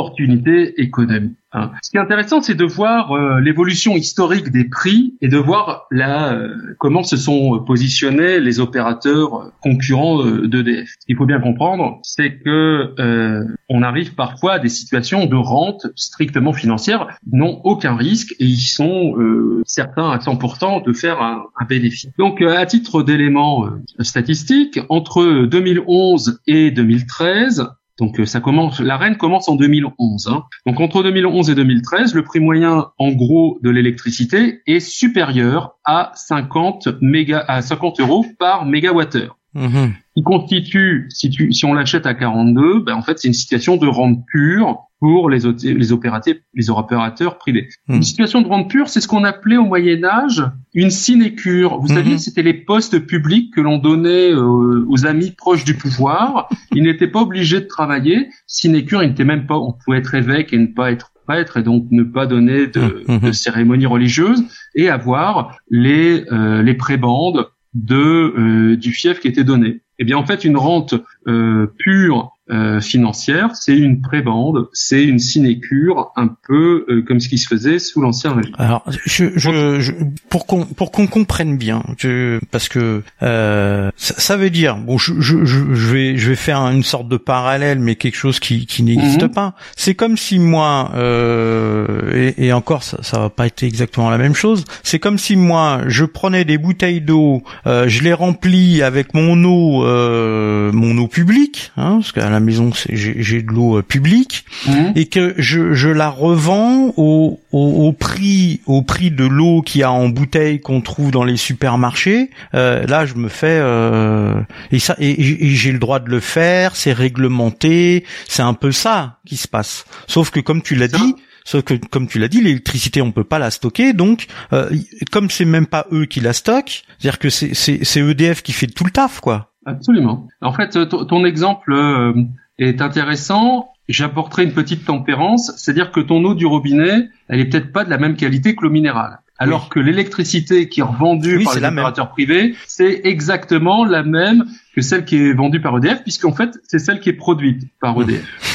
d'opportunités économiques. hein. Ce qui est intéressant, c'est de voir euh, l'évolution historique des prix et de voir là euh, comment se sont positionnés les opérateurs concurrents euh, d'EDF. Ce qu'il faut bien comprendre, c'est que euh, on arrive parfois à des situations de rente strictement financière, n'ont aucun risque et ils sont euh, certains à 100% de faire un, un bénéfice. Donc, à titre d'élément euh, statistique, entre 2011 et 2013, donc euh, ça commence, la reine commence en 2011. hein. Donc entre 2011 et 2013, le prix moyen en gros de l'électricité est supérieur à 50 méga, à 50 euros par mégawattheure. Mhm. Qui constitue, si, tu, si on l'achète à 42, ben en fait c'est une situation de rente pure pour les, opérateurs, les opérateurs privés. Mhm. Une situation de rente pure, c'est ce qu'on appelait au Moyen Âge une sinécure. Vous Mhm. saviez, c'était les postes publics que l'on donnait euh, aux amis proches du pouvoir. Ils n'étaient pas obligés de travailler. Sinécure, il n'était même pas. On pouvait être évêque et ne pas être prêtre et donc ne pas donner de, Mhm. de cérémonies religieuses et avoir les euh, les prébendes de euh, du fief qui était donné. Eh bien, en fait, une rente euh, pure euh, financière, c'est une prébande, c'est une sinécure, un peu euh, comme ce qui se faisait sous l'ancien régime. Alors, je, je, je- pour qu'on pour qu'on comprenne bien, je- parce que euh, ça, ça veut dire, bon, je, je, je vais je vais faire une sorte de parallèle, mais quelque chose qui qui n'existe Mhm. pas. C'est comme si moi, euh, et, et encore, ça, ça va pas être exactement la même chose. C'est comme si moi, je prenais des bouteilles d'eau, euh, je les remplis avec mon eau, euh, mon eau publique, hein, parce qu'à la maison, j'ai de l'eau euh, publique Mhm. et que je, je la revends au, au, au prix au prix de l'eau qu'il y a en bouteille qu'on trouve dans les supermarchés. Euh, là, je me fais euh, et ça et, et j'ai le droit de le faire. C'est réglementé. C'est un peu ça qui se passe. Sauf que comme tu l'as dit. Sauf que, comme tu l'as dit, l'électricité, on peut pas la stocker. Donc, euh, comme c'est même pas eux qui la stockent, c'est-à-dire que c'est, c'est, c'est EDF qui fait tout le taf, quoi. Absolument. En fait, euh, ton exemple euh, est intéressant. J'apporterai une petite tempérance, c'est-à-dire que ton eau du robinet, elle est peut-être pas de la même qualité que l'eau minérale. Alors que l'électricité qui est revendue Oui, par les opérateurs privés, c'est exactement la même que celle qui est vendue par EDF, puisqu'en fait, c'est celle qui est produite par EDF.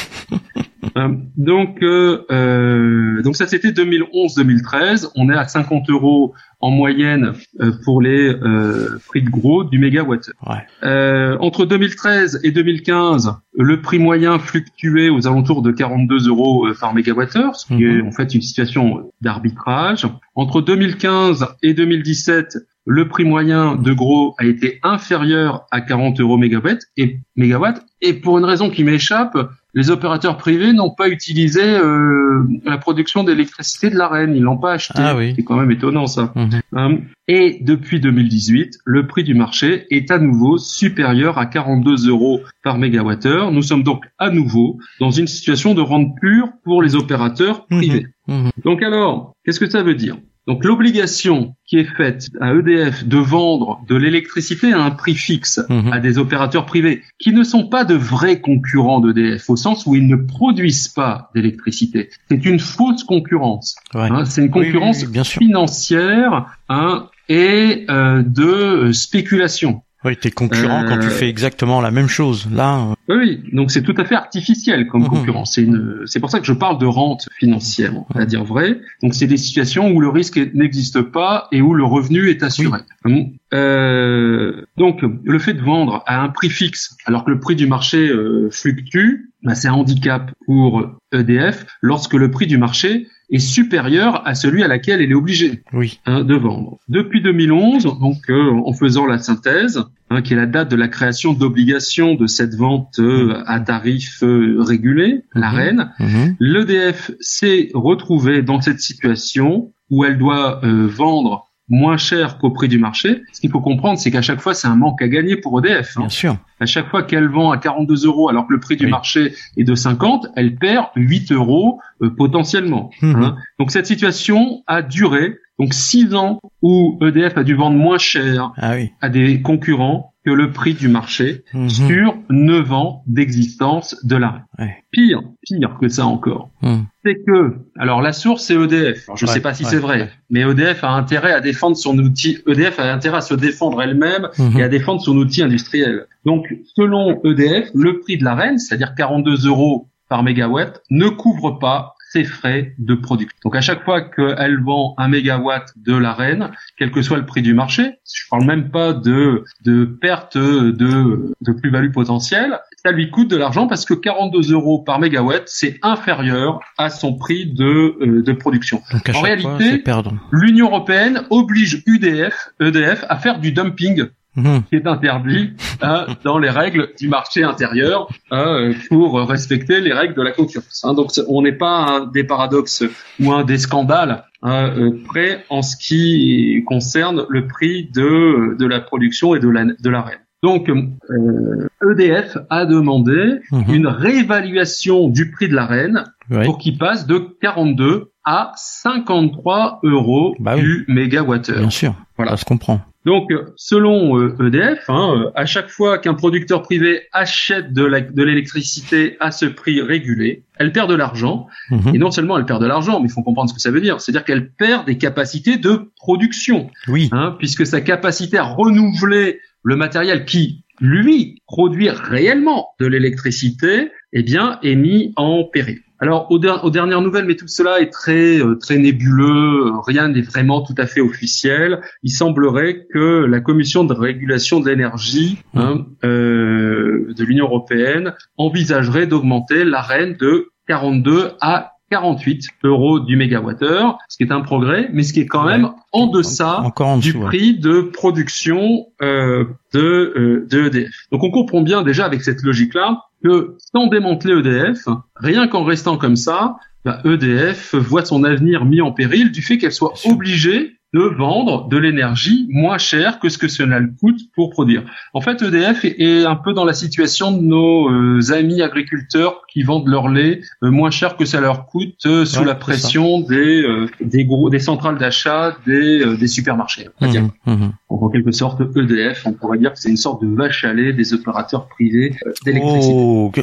Euh, donc, euh, euh, donc ça c'était 2011-2013. On est à 50 euros en moyenne euh, pour les euh, prix de gros du mégawatt. Ouais. Euh, entre 2013 et 2015, le prix moyen fluctuait aux alentours de 42 euros par mégawattheure, ce qui Mhm. est en fait une situation d'arbitrage. Entre 2015 et 2017, le prix moyen de gros a été inférieur à 40 euros mégawatt et mégawatt. Et pour une raison qui m'échappe, les opérateurs privés n'ont pas utilisé euh, la production d'électricité de l'AREN. Ils l'ont pas acheté. Ah oui. C'est quand même étonnant ça. Mhm. Hein. Et depuis 2018, le prix du marché est à nouveau supérieur à 42 euros par mégawattheure. Nous sommes donc à nouveau dans une situation de rente pure pour les opérateurs Mhm. privés. Mhm. Donc alors, qu'est-ce que ça veut dire? Donc l'obligation qui est faite à EDF de vendre de l'électricité à un prix fixe Mhm. à des opérateurs privés qui ne sont pas de vrais concurrents d'EDF au sens où ils ne produisent pas d'électricité. C'est une fausse concurrence. Ouais. hein. c'est une Oui, oui, concurrence oui, bien sûr. financière hein, et euh, de euh, spéculation. Oui, t'es concurrent Euh, quand tu fais exactement la même chose. Là, euh, Oui, oui, donc c'est tout à fait artificiel comme Mhm. concurrence. C'est une, c'est pour ça que je parle de rente financière, à dire vrai. Donc c'est des situations où le risque n'existe pas et où le revenu est assuré. Hum. Euh, donc le fait de vendre à un prix fixe, alors que le prix du marché euh, fluctue, bah, c'est un handicap pour EDF lorsque le prix du marché est supérieur à celui à laquelle elle est obligée oui. hein, de vendre. Depuis 2011, donc euh, en faisant la synthèse, hein, qui est la date de la création d'obligation de cette vente euh, à tarif euh, régulé, la Mhm. reine, Mhm. l'EDF s'est retrouvé dans cette situation où elle doit euh, vendre moins cher qu'au prix du marché. Ce qu'il faut comprendre, c'est qu'à chaque fois, c'est un manque à gagner pour EDF. hein. Bien sûr. À chaque fois qu'elle vend à 42 euros alors que le prix du marché est de 50, elle perd 8 euros euh, potentiellement. Mhm. hein. Donc cette situation a duré donc 6 ans où EDF a dû vendre moins cher Ah oui. à des concurrents que le prix du marché Mhm. sur 9 ans d'existence de l'arrêt. Ouais. Pire, pire que ça encore, Mhm. c'est que, alors la source c'est EDF. Alors, je ne Ouais, sais pas si ouais, c'est vrai, mais EDF a intérêt à défendre son outil. EDF a intérêt à se défendre elle-même Mhm. et à défendre son outil industriel. Donc, selon EDF, le prix de la reine, c'est-à-dire 42 euros par mégawatt, ne couvre pas ses frais de production. Donc, à chaque fois qu'elle vend un mégawatt de la reine, quel que soit le prix du marché, je parle même pas de, de perte de, de plus-value potentielle, ça lui coûte de l'argent parce que 42 euros par mégawatt, c'est inférieur à son prix de, euh, de production. Donc à En réalité. L'Union européenne oblige UDF, EDF à faire du dumping Mhm. qui est interdit hein, dans les règles du marché intérieur hein, pour respecter les règles de la concurrence. hein. Donc on n'est pas un des paradoxes ou un des scandales hein, euh, près en ce qui concerne le prix de, de la production et de la, de la reine. Donc euh, EDF a demandé Mhm. une réévaluation du prix de la reine pour qu'il passe de 42 à 53 euros Bah oui. du mégawattheure. Bien sûr. Voilà. Ça se comprend. Donc, euh, selon euh, EDF, hein, euh, à chaque fois qu'un producteur privé achète de l'électricité à ce prix régulé, elle perd de l'argent. Mhm. Et non seulement elle perd de l'argent, mais il faut comprendre ce que ça veut dire. C'est-à-dire qu'elle perd des capacités de production, Oui. hein, puisque sa capacité à renouveler le matériel qui, lui, produit réellement de l'électricité, eh bien, est mis en péril. Alors, aux, der- aux dernières nouvelles, mais tout cela est très euh, très nébuleux, euh, rien n'est vraiment tout à fait officiel. Il semblerait que la Commission de régulation de l'énergie hein, euh, de l'Union européenne envisagerait d'augmenter l'arène de 42 à 48 euros du mégawattheure, ce qui est un progrès, mais ce qui est quand même en deçà Encore en du ouais. prix de production euh, de, euh, de EDF. Donc on comprend bien déjà avec cette logique-là que sans démanteler EDF, rien qu'en restant comme ça, bah, EDF voit son avenir mis en péril du fait qu'elle soit obligée de vendre de l'énergie moins chère que ce que cela coûte pour produire. En fait, EDF est un peu dans la situation de nos euh, amis agriculteurs qui vendent leur lait euh, moins cher que ça leur coûte euh, sous la pression des des gros des centrales d'achat des des supermarchés. Mmh, mmh. en quelque sorte, EDF, on pourrait dire que c'est une sorte de vache à lait des opérateurs privés d'électricité. Oh,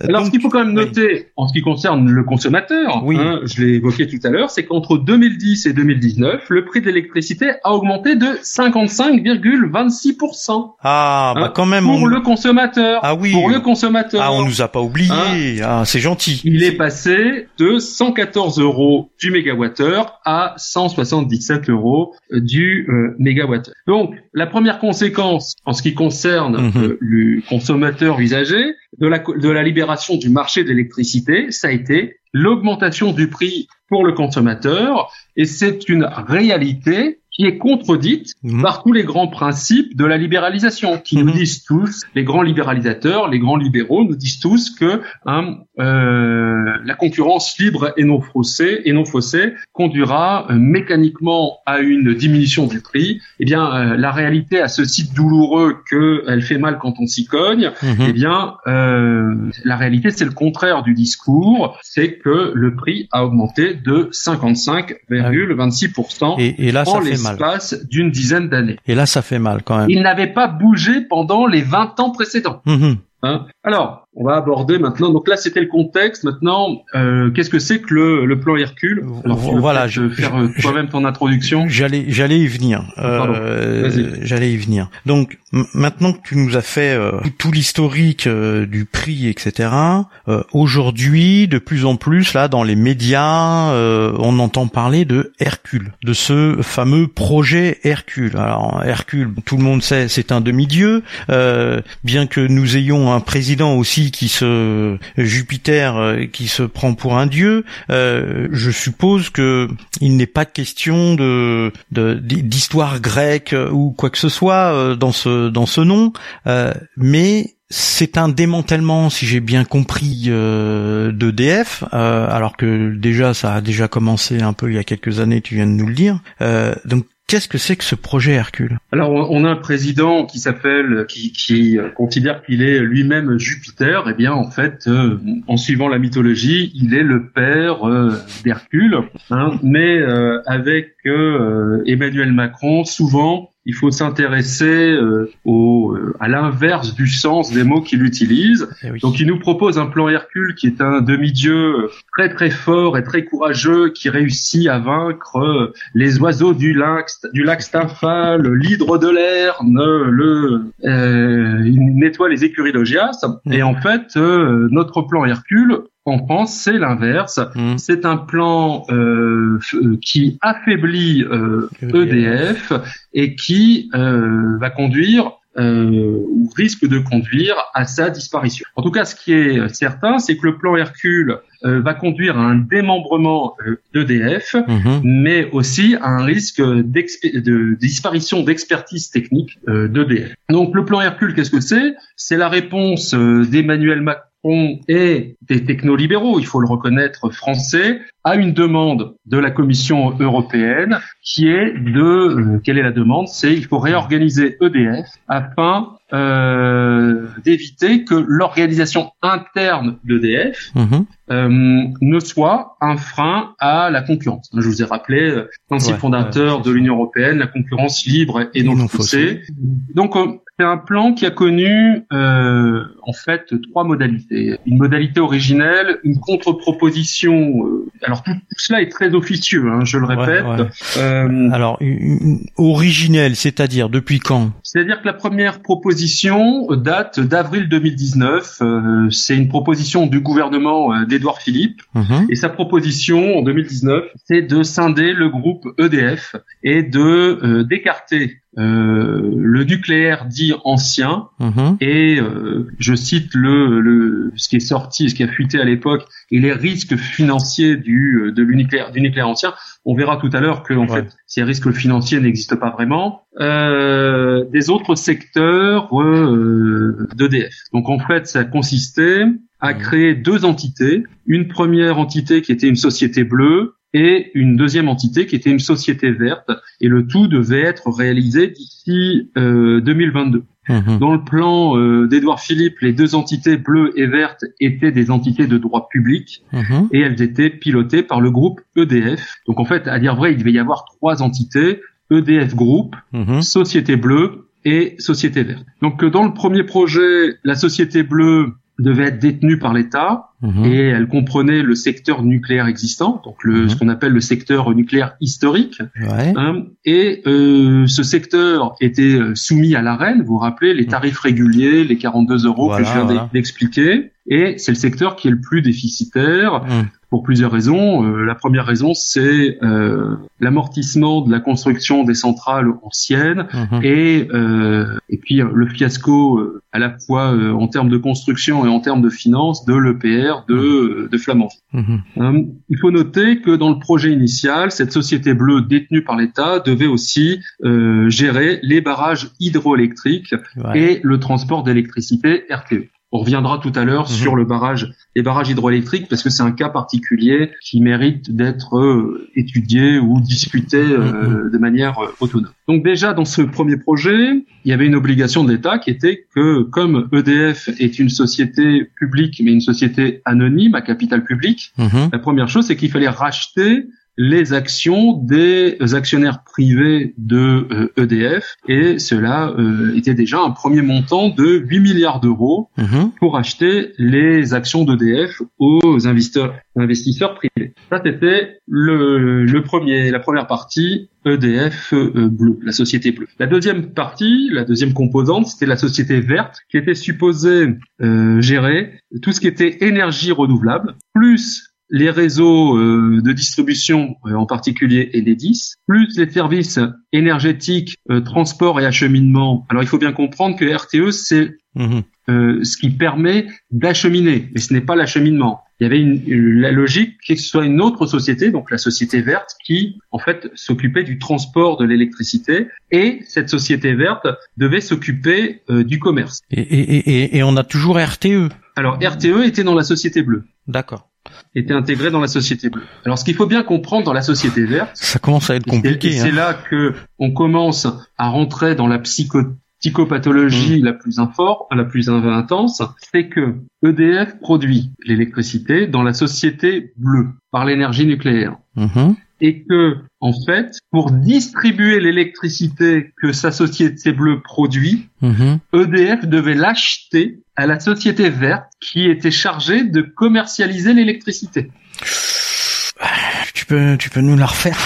Alors, ce qu'il faut quand même noter en ce qui concerne le consommateur, oui. hein, je l'ai évoqué tout à l'heure, c'est qu'entre 2010 et 2019, le prix de l'électricité a augmenté de 55,26%. Ah, bah hein, quand même. Pour le consommateur. Ah oui. Pour le consommateur. Ah, on nous a pas oublié. Hein ah, c'est gentil. Il est passé de 114 euros du mégawattheure à 177 euros du euh, mégawattheure. Donc, la première conséquence en ce qui concerne mhm. euh, le consommateur usager de la, de la libération du marché de l'électricité, ça a été l'augmentation du prix pour le consommateur. Et c'est une réalité qui est contredite mhm. par tous les grands principes de la libéralisation, qui nous mhm. disent tous, les grands libéralisateurs, les grands libéraux nous disent tous que hein, euh, la concurrence libre et non faussée, et non faussée conduira euh, mécaniquement à une diminution du prix. Eh bien, euh, la réalité à ce site douloureux que elle fait mal quand on s'y cogne, mhm. eh bien, euh, la réalité c'est le contraire du discours, c'est que le prix a augmenté de 55,26% et, et là, ça fait mal l'espace d'une dizaine d'années. Et là, ça fait mal quand même. Il n'avait pas bougé pendant les 20 ans précédents. Mmh hein Alors, on va aborder maintenant. Donc là, c'était le contexte. Maintenant, euh, qu'est-ce que c'est que le, le, plan Hercule Alors, voilà, je faire euh, toi-même ton introduction. J'allais, j'allais y venir. Euh, j'allais y venir. Donc maintenant que tu nous as fait euh, tout l'historique euh, du prix, etc. Aujourd'hui, de plus en plus, là, dans les médias, on entend parler de Hercule, de ce fameux projet Hercule. Alors Hercule, tout le monde sait, c'est un demi-dieu. bien que nous ayons un président aussi qui se Jupiter euh, qui se prend pour un dieu, euh, je suppose que il n'est pas question de d'histoire grecque ou quoi que ce soit euh, dans ce dans ce nom, mais c'est un démantèlement, si j'ai bien compris, euh, d'EDF, alors que déjà ça a déjà commencé un peu il y a quelques années, tu viens de nous le dire. donc Qu'est-ce que c'est que ce projet Hercule? Alors, on a un président qui s'appelle, qui, qui euh, considère qu'il est lui-même Jupiter. Eh bien, en fait, euh, en suivant la mythologie, il est le père euh, d'Hercule. Hein, mais avec Emmanuel Macron, souvent, il faut s'intéresser euh, au, euh, à l'inverse du sens des mots qu'il utilise. Eh Donc il nous propose un plan Hercule qui est un demi-dieu très très fort et très courageux qui réussit à vaincre euh, les oiseaux du lac, du lac Stymphal, l'hydre de l'air, le, euh, il nettoie les écuries d'Ogias. Et en fait, notre plan Hercule en France, c'est l'inverse. Mmh. C'est un plan euh, qui affaiblit euh, EDF e et qui euh, va conduire euh, ou risque de conduire à sa disparition. En tout cas, ce qui est certain, c'est que le plan Hercule euh, va conduire à un démembrement d'EDF, mmh. mais aussi à un risque de disparition d'expertise technique d'EDF. Donc le plan Hercule, qu'est-ce que c'est? C'est la réponse d'Emmanuel Macron on est des technolibéraux, il faut le reconnaître, français, à une demande de la Commission européenne qui est de, euh, quelle est la demande? C'est il faut réorganiser EDF afin d'éviter que l'organisation interne d'EDF euh, ne soit un frein à la concurrence. Je vous ai rappelé, euh, principe fondateur de l'Union européenne, la concurrence libre et non, faussée. Donc c'est un plan qui a connu euh, en fait trois modalités. Une modalité originelle, une contre-proposition. Euh, alors tout, cela est très officieux, hein, je le répète. Euh, alors originelle, c'est-à-dire depuis quand? C'est-à-dire que la première proposition date d'avril 2019. Euh, c'est une proposition du gouvernement euh, d'Édouard Philippe. Mhm. Et sa proposition en 2019, c'est de scinder le groupe EDF et de d'écarter euh, le nucléaire dit ancien Mhm. et euh, je cite le, le ce qui est sorti, ce qui a fuité à l'époque et les risques financiers du euh, de l'nucléaire du nucléaire ancien. On verra tout à l'heure que en Ouais. fait ces risques financiers n'existent pas vraiment. Euh, des autres secteurs euh, d'EDF. Donc en fait, ça consistait à Mhm. créer deux entités. Une première entité qui était une société bleue et une deuxième entité qui était une société verte. Et le tout devait être réalisé d'ici euh, 2022. Mhm. Dans le plan euh, d'Édouard Philippe, les deux entités bleues et vertes étaient des entités de droit public Mhm. et elles étaient pilotées par le groupe EDF. Donc en fait, à dire vrai, il devait y avoir trois entités, EDF Group, Mhm. Société Bleue et Société Verte. Donc euh, dans le premier projet, la Société Bleue devait être détenue par l'État Mhm. et elle comprenait le secteur nucléaire existant, donc le, Mhm. ce qu'on appelle le secteur nucléaire historique. Ouais. Hein, et euh, ce secteur était euh, soumis à l'arène, vous vous rappelez, les tarifs réguliers, les 42 euros Voilà, que je viens voilà. d'expliquer. Et c'est le secteur qui est le plus déficitaire Mhm. Pour plusieurs raisons. Euh, la première raison, c'est euh, l'amortissement de la construction des centrales anciennes Mhm. et euh, et puis euh, le fiasco euh, à la fois euh, en termes de construction et en termes de finances de l'EPR de, euh, de Flamanville. Mhm. Il faut noter que dans le projet initial, cette société bleue détenue par l'État devait aussi euh, gérer les barrages hydroélectriques Ouais. et le transport d'électricité RTE. On reviendra tout à l'heure Mhm. sur le barrage, les barrages hydroélectriques parce que c'est un cas particulier qui mérite d'être euh, étudié ou discuté euh, de manière euh, autonome. Donc déjà dans ce premier projet, il y avait une obligation de l'État qui était que comme EDF est une société publique mais une société anonyme à capital public, Mhm. la première chose, c'est qu'il fallait racheter les actions des actionnaires privés de euh, EDF et cela euh, était déjà un premier montant de 8 milliards d'euros Mhm. pour acheter les actions d'EDF aux investisseurs, investisseurs privés. Ça c'était le, le premier, la première partie EDF euh, Bleu, la société bleue. La deuxième partie, la deuxième composante, c'était la société verte qui était supposée euh, gérer tout ce qui était énergie renouvelable, plus les réseaux euh, de distribution, euh, en particulier Enedis, plus les services énergétiques, euh, transport et acheminement. Alors il faut bien comprendre que RTE, c'est euh, ce qui permet d'acheminer, mais ce n'est pas l'acheminement. Il y avait une- la logique que ce soit une autre société, donc la société verte, qui en fait s'occupait du transport de l'électricité, et cette société verte devait s'occuper euh, du commerce. Et, et, et, et on a toujours RTE. Alors RTE était dans la société bleue, D'accord. Était intégré dans la société bleue. Alors ce qu'il faut bien comprendre dans la société verte, Ça commence à être compliqué. c'est hein. là que on commence à rentrer dans la psycho psychopathologie la plus infor- la plus in- intense, c'est que EDF produit l'électricité dans la société bleue par l'énergie nucléaire Mhm. et que en fait pour distribuer l'électricité que sa société bleue produit, Mhm. EDF devait l'acheter à la société verte qui était chargée de commercialiser l'électricité. Tu peux, tu peux nous la refaire?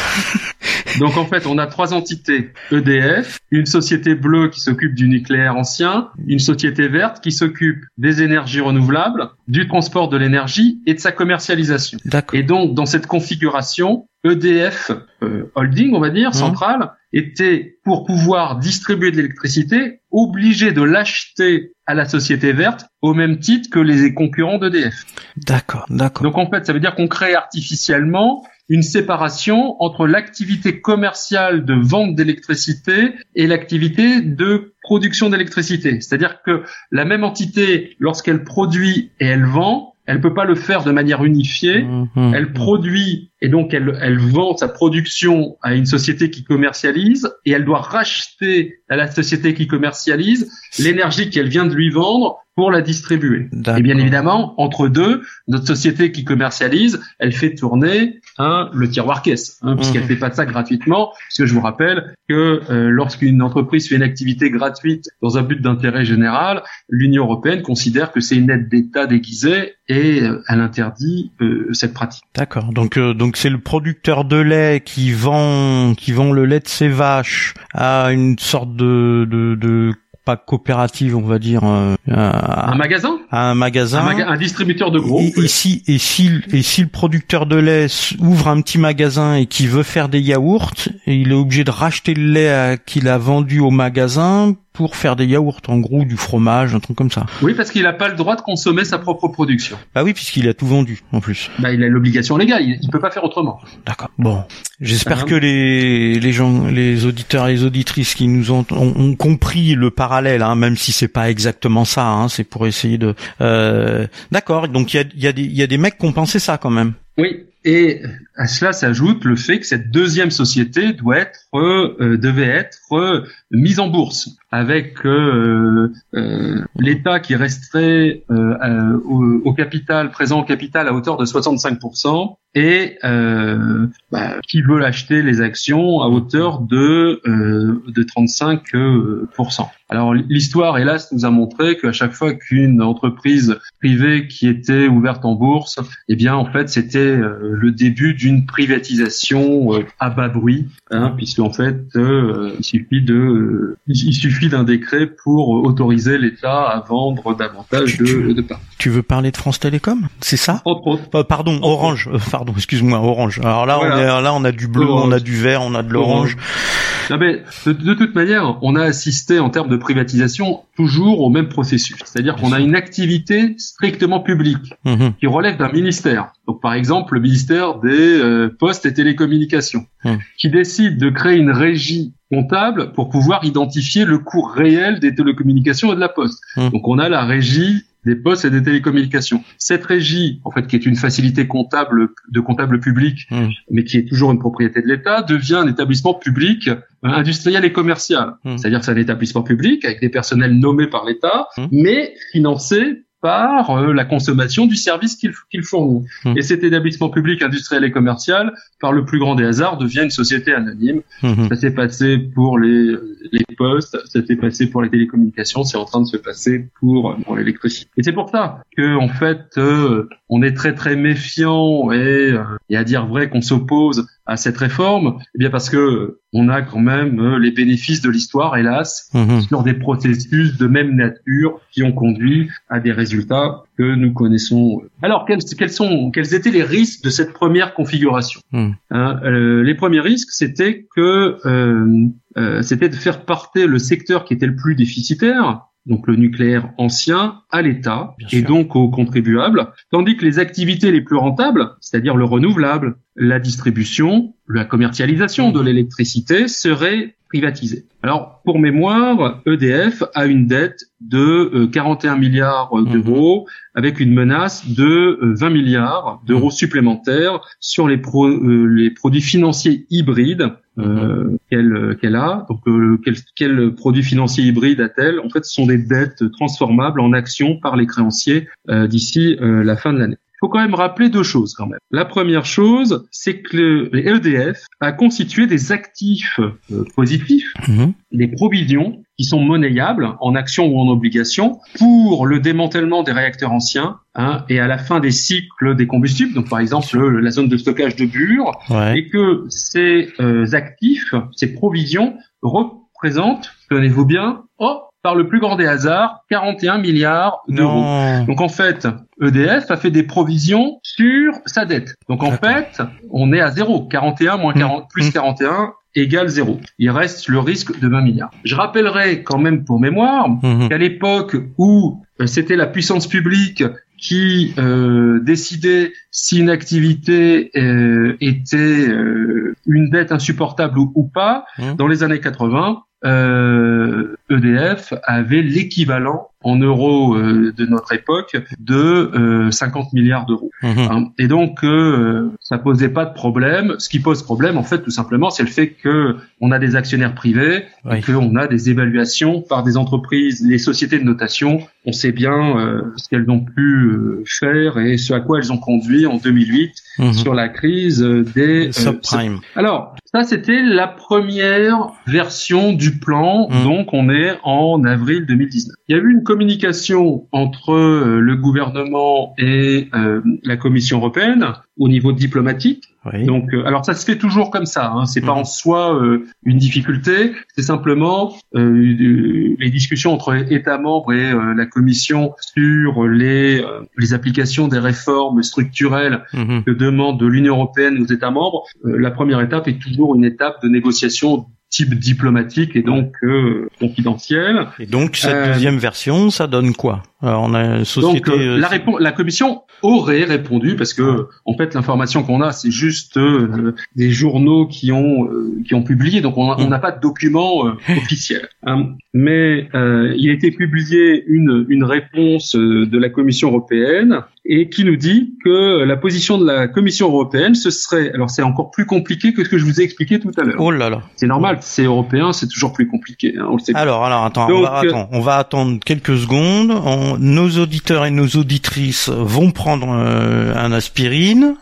Donc en fait, on a trois entités EDF, une société bleue qui s'occupe du nucléaire ancien, une société verte qui s'occupe des énergies renouvelables, du transport de l'énergie et de sa commercialisation. D'accord. Et donc dans cette configuration, EDF euh, Holding, on va dire, Mhm. centrale, était pour pouvoir distribuer de l'électricité obligé de l'acheter à la société verte au même titre que les concurrents d'EDF. D'accord. D'accord. Donc en fait, ça veut dire qu'on crée artificiellement une séparation entre l'activité commerciale de vente d'électricité et l'activité de production d'électricité. C'est-à-dire que la même entité, lorsqu'elle produit et elle vend, elle peut pas le faire de manière unifiée. Mhm. Elle produit et donc elle, elle vend sa production à une société qui commercialise et elle doit racheter à la société qui commercialise l'énergie qu'elle vient de lui vendre pour la distribuer. Et bien évidemment, entre deux, notre société qui commercialise, elle fait tourner hein, le tiroir caisse, hein, puisqu'elle Mhm. fait pas ça gratuitement. Puisque je vous rappelle que euh, lorsqu'une entreprise fait une activité gratuite dans un but d'intérêt général, l'Union européenne considère que c'est une aide d'État déguisée et euh, elle interdit euh, cette pratique. D'accord. Donc donc c'est le producteur de lait qui vend qui vend le lait de ses vaches à une sorte de de, de pas coopérative on va dire euh, à, un magasin, un magasin, un, distributeur de gros. Et, si et si et si le producteur de lait ouvre un petit magasin et qui veut faire des yaourts, il est obligé de racheter le lait qu'il a vendu au magasin pour faire des yaourts, en gros du fromage, un truc comme ça. Oui, parce qu'il n'a pas le droit de consommer sa propre production. Bah oui, puisqu'il a tout vendu en plus. Bah il a l'obligation légale, il, peut pas faire autrement. D'accord. Bon, j'espère que les les gens, les auditeurs et les auditrices qui nous ont ont, compris le parallèle, hein, même si c'est pas exactement ça. Hein, c'est pour essayer de. Euh... D'accord. Donc il y a il y a des il y a des mecs qui ont pensé ça quand même. Oui, et à cela s'ajoute le fait que cette deuxième société doit être euh, devait être euh, mise en bourse avec euh, euh l'État qui resterait euh, au, au, capital présent au capital à hauteur de 65% et bah, qui veut l'acheter les actions à hauteur de de 35%. Alors l'histoire hélas nous a montré qu'à chaque fois qu'une entreprise privée qui était ouverte en bourse, eh bien en fait c'était le début d'une privatisation à bas bruit, hein, puisque en fait il suffit de il suffit d'un décret pour autoriser l'État à vendre davantage de, de parts. Tu veux parler de France Télécom? C'est ça? Euh, Pardon, Orange. Euh, pardon, excuse-moi, Orange. Alors là, on là, on a du bleu, on a du vert, on a de l'orange. mais de, toute manière, on a assisté en termes de privatisation toujours au même processus. C'est-à-dire qu'on a une activité strictement publique mhm. qui relève d'un ministère. Donc par exemple, le ministère des euh, Postes et Télécommunications, mhm. qui décide de créer une régie comptable pour pouvoir identifier le cours réel des télécommunications et de la poste. Mmh. Donc on a la régie des postes et des télécommunications. Cette régie, en fait, qui est une facilité comptable de comptable public, mmh. mais qui est toujours une propriété de l'État, devient un établissement public euh, industriel et commercial. Mmh. C'est-à-dire que c'est un établissement public avec des personnels nommés par l'État, mais financé par euh, la consommation du service qu'il qu'il fournit. Mmh. Et cet établissement public industriel et commercial, par le plus grand des hasards, devient une société anonyme. Mmh. Ça s'est passé pour les, les postes, ça s'est passé pour les télécommunications, c'est en train de se passer pour, pour l'électricité. Et c'est pour ça que en fait, euh, on est très très méfiant et, euh, et à dire vrai qu'on s'oppose à cette réforme Eh bien parce que on a quand même euh, les bénéfices de l'histoire, hélas, mhm. sur des processus de même nature qui ont conduit à des résultats que nous connaissons. Alors quels, quels sont, quels étaient les risques de cette première configuration mhm. hein, euh, Les premiers risques, c'était que euh, euh, c'était de faire partir le secteur qui était le plus déficitaire, donc le nucléaire ancien, à l'État et donc aux contribuables, tandis que les activités les plus rentables, c'est-à-dire le renouvelable, la distribution, la commercialisation de l'électricité seraient privatisées. Alors, pour mémoire, EDF a une dette de 41 euh, milliards d'euros mhm. avec une menace de 20 euh, milliards d'euros mhm. supplémentaires sur les, euh, les produits financiers hybrides euh, mhm. qu'elle a. Donc, quel, quel produit financier hybride a-t-elle? En fait, ce sont des dettes transformables en actions par les créanciers d'ici la fin de l'année faut quand même rappeler deux choses quand même. La première chose, c'est que l'EDF a constitué des actifs euh, positifs, mhm. des provisions qui sont monnayables en actions ou en obligations pour le démantèlement des réacteurs anciens hein, et à la fin des cycles des combustibles, donc par exemple la zone de stockage de Bure, et que ces euh, actifs, ces provisions représentent, tenez-vous bien, oh, par le plus grand des hasards, 41 milliards d'euros. Donc en fait, EDF a fait des provisions sur sa dette. Donc en fait, on est à zéro. 41 moins 40 mmh. plus 41 mmh. égale zéro. Il reste le risque de 20 milliards. Je rappellerai quand même pour mémoire mmh. qu'à l'époque où euh, c'était la puissance publique qui euh, décidait si une activité euh, était euh, une dette insupportable ou, ou pas, dans les années 80, euh, EDF avait l'équivalent en euros euh, de notre époque de 50 euh, milliards d'euros. Mhm. Hein. Et donc euh, ça posait pas de problème. Ce qui pose problème, en fait, tout simplement, c'est le fait que on a des actionnaires privés, oui. qu'on a des évaluations par des entreprises, les sociétés de notation. On sait bien ce qu'elles ont pu faire et ce à quoi elles ont conduit en 2008 mhm. sur la crise des euh, subprimes. Alors, ça c'était la première version du plan, mhm. donc on est en avril 2019. Il y a eu une communication entre euh, le gouvernement et euh, la Commission européenne au niveau diplomatique. Donc, euh, alors ça se fait toujours comme ça. Hein. C'est pas mhm. en soi euh, une difficulté. C'est simplement euh, les discussions entre États membres et la Commission sur les les applications des réformes structurelles mhm. que demande l'Union européenne aux États membres. la première étape est toujours une étape de négociation type diplomatique et donc euh, confidentiel. Et donc cette euh, deuxième version, ça donne quoi? Alors, on a une société. Donc, euh, la, la commission aurait répondu parce que en fait l'information qu'on a c'est juste des journaux qui ont qui ont publié donc on n'a pas de document officiel. Hein. Mais il a été publié une une réponse de la Commission européenne et qui nous dit que la position de la Commission européenne ce serait alors c'est encore plus compliqué que ce que je vous ai expliqué tout à l'heure. Oh là là. C'est normal c'est européen, c'est toujours plus compliqué. Hein, on le sait alors, alors, attends, on, va, attends, on va attendre quelques secondes. nos auditeurs et nos auditrices vont prendre euh, un aspirine,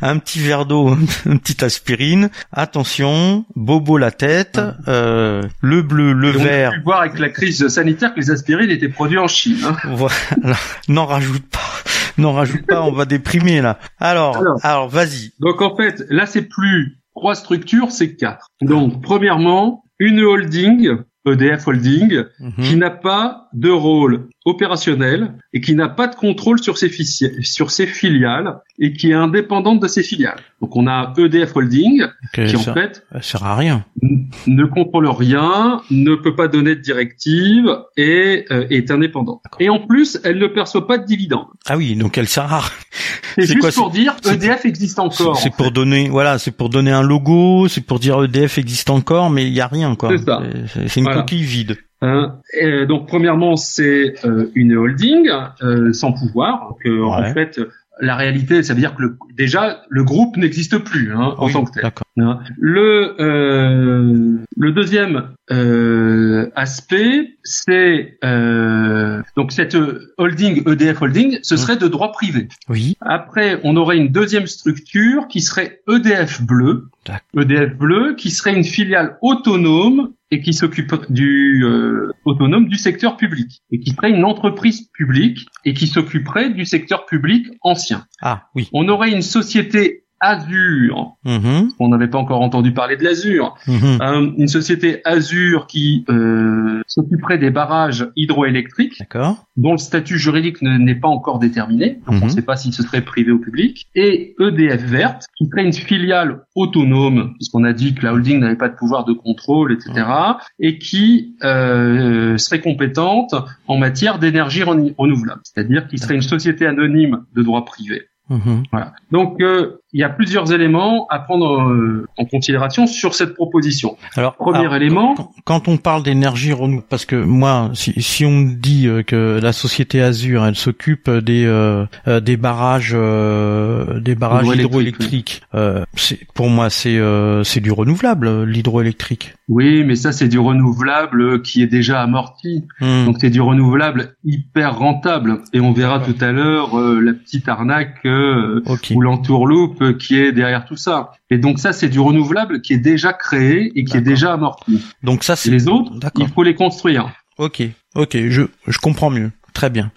un, petit verre d'eau, une petite aspirine. Attention, bobo la tête, euh, le bleu, le vert. On pu voir avec la crise sanitaire que les aspirines étaient produits en Chine. Hein. Voilà, n'en rajoute pas. N'en rajoute pas, on va déprimer là. Alors, alors, alors vas-y. Donc en fait, là c'est plus trois structures, c'est quatre. Donc, premièrement, une holding, EDF Holding, mhm. qui n'a pas de rôle opérationnel et qui n'a pas de contrôle sur ses, sur ses filiales et qui est indépendante de ses filiales. Donc on a EDF Holding qui en fait sert à rien, ne contrôle rien, ne peut pas donner de directive et euh, est indépendante. Et en plus, elle ne perçoit pas de dividendes. Ah oui, donc elle sert à rien. C'est juste pour dire EDF existe encore. C'est pour donner, voilà, c'est pour donner un logo, c'est pour dire EDF existe encore, mais il y a rien quoi. C'est ça. C'est une coquille vide. Hein, donc premièrement, c'est euh, une holding euh, sans pouvoir. Donc, En fait, la réalité, ça veut dire que le, déjà le groupe n'existe plus hein, en tant que tel. Hein. Le euh, le deuxième euh, aspect, c'est euh, donc cette holding EDF Holding, ce serait de droit privé. Oui. Après, on aurait une deuxième structure qui serait EDF Bleu. EDF Bleu, qui serait une filiale autonome et qui s'occupe du euh, autonome du secteur public et qui serait une entreprise publique et qui s'occuperait du secteur public ancien. Ah oui. On aurait une société Azure. Mm-hmm. On n'avait pas encore entendu parler de l'Azur. Euh, une société Azure qui euh, s'occuperait des barrages hydroélectriques, dont le statut juridique n'est pas encore déterminé. Donc on ne mm-hmm. sait pas si ce serait privé ou public. Et EDF Vert, qui serait une filiale autonome, puisqu'on a dit que la holding n'avait pas de pouvoir de contrôle, etc., et qui euh, serait compétente en matière d'énergie renouvelable, c'est-à-dire qui serait une société anonyme de droit privé. Mhm. Voilà. Donc euh, il y a plusieurs éléments à prendre euh, en considération sur cette proposition. Alors premier élément, quand, on parle d'énergie renouvelable, parce que moi, si, si on me dit euh, que la société Azure, elle s'occupe des des barrages des barrages hydroélectriques, c'est pour moi c'est c'est du renouvelable l'hydroélectrique. Oui, mais ça c'est du renouvelable qui est déjà amorti. Hmm. Donc c'est du renouvelable hyper rentable. Et on verra tout à l'heure la petite arnaque euh, ou l'entourloupe qui est derrière tout ça. Et donc ça, c'est du renouvelable qui est déjà créé et qui est déjà amorti. Donc ça, c'est les autres. Il faut les construire. Ok, ok, je je comprends mieux. Très bien.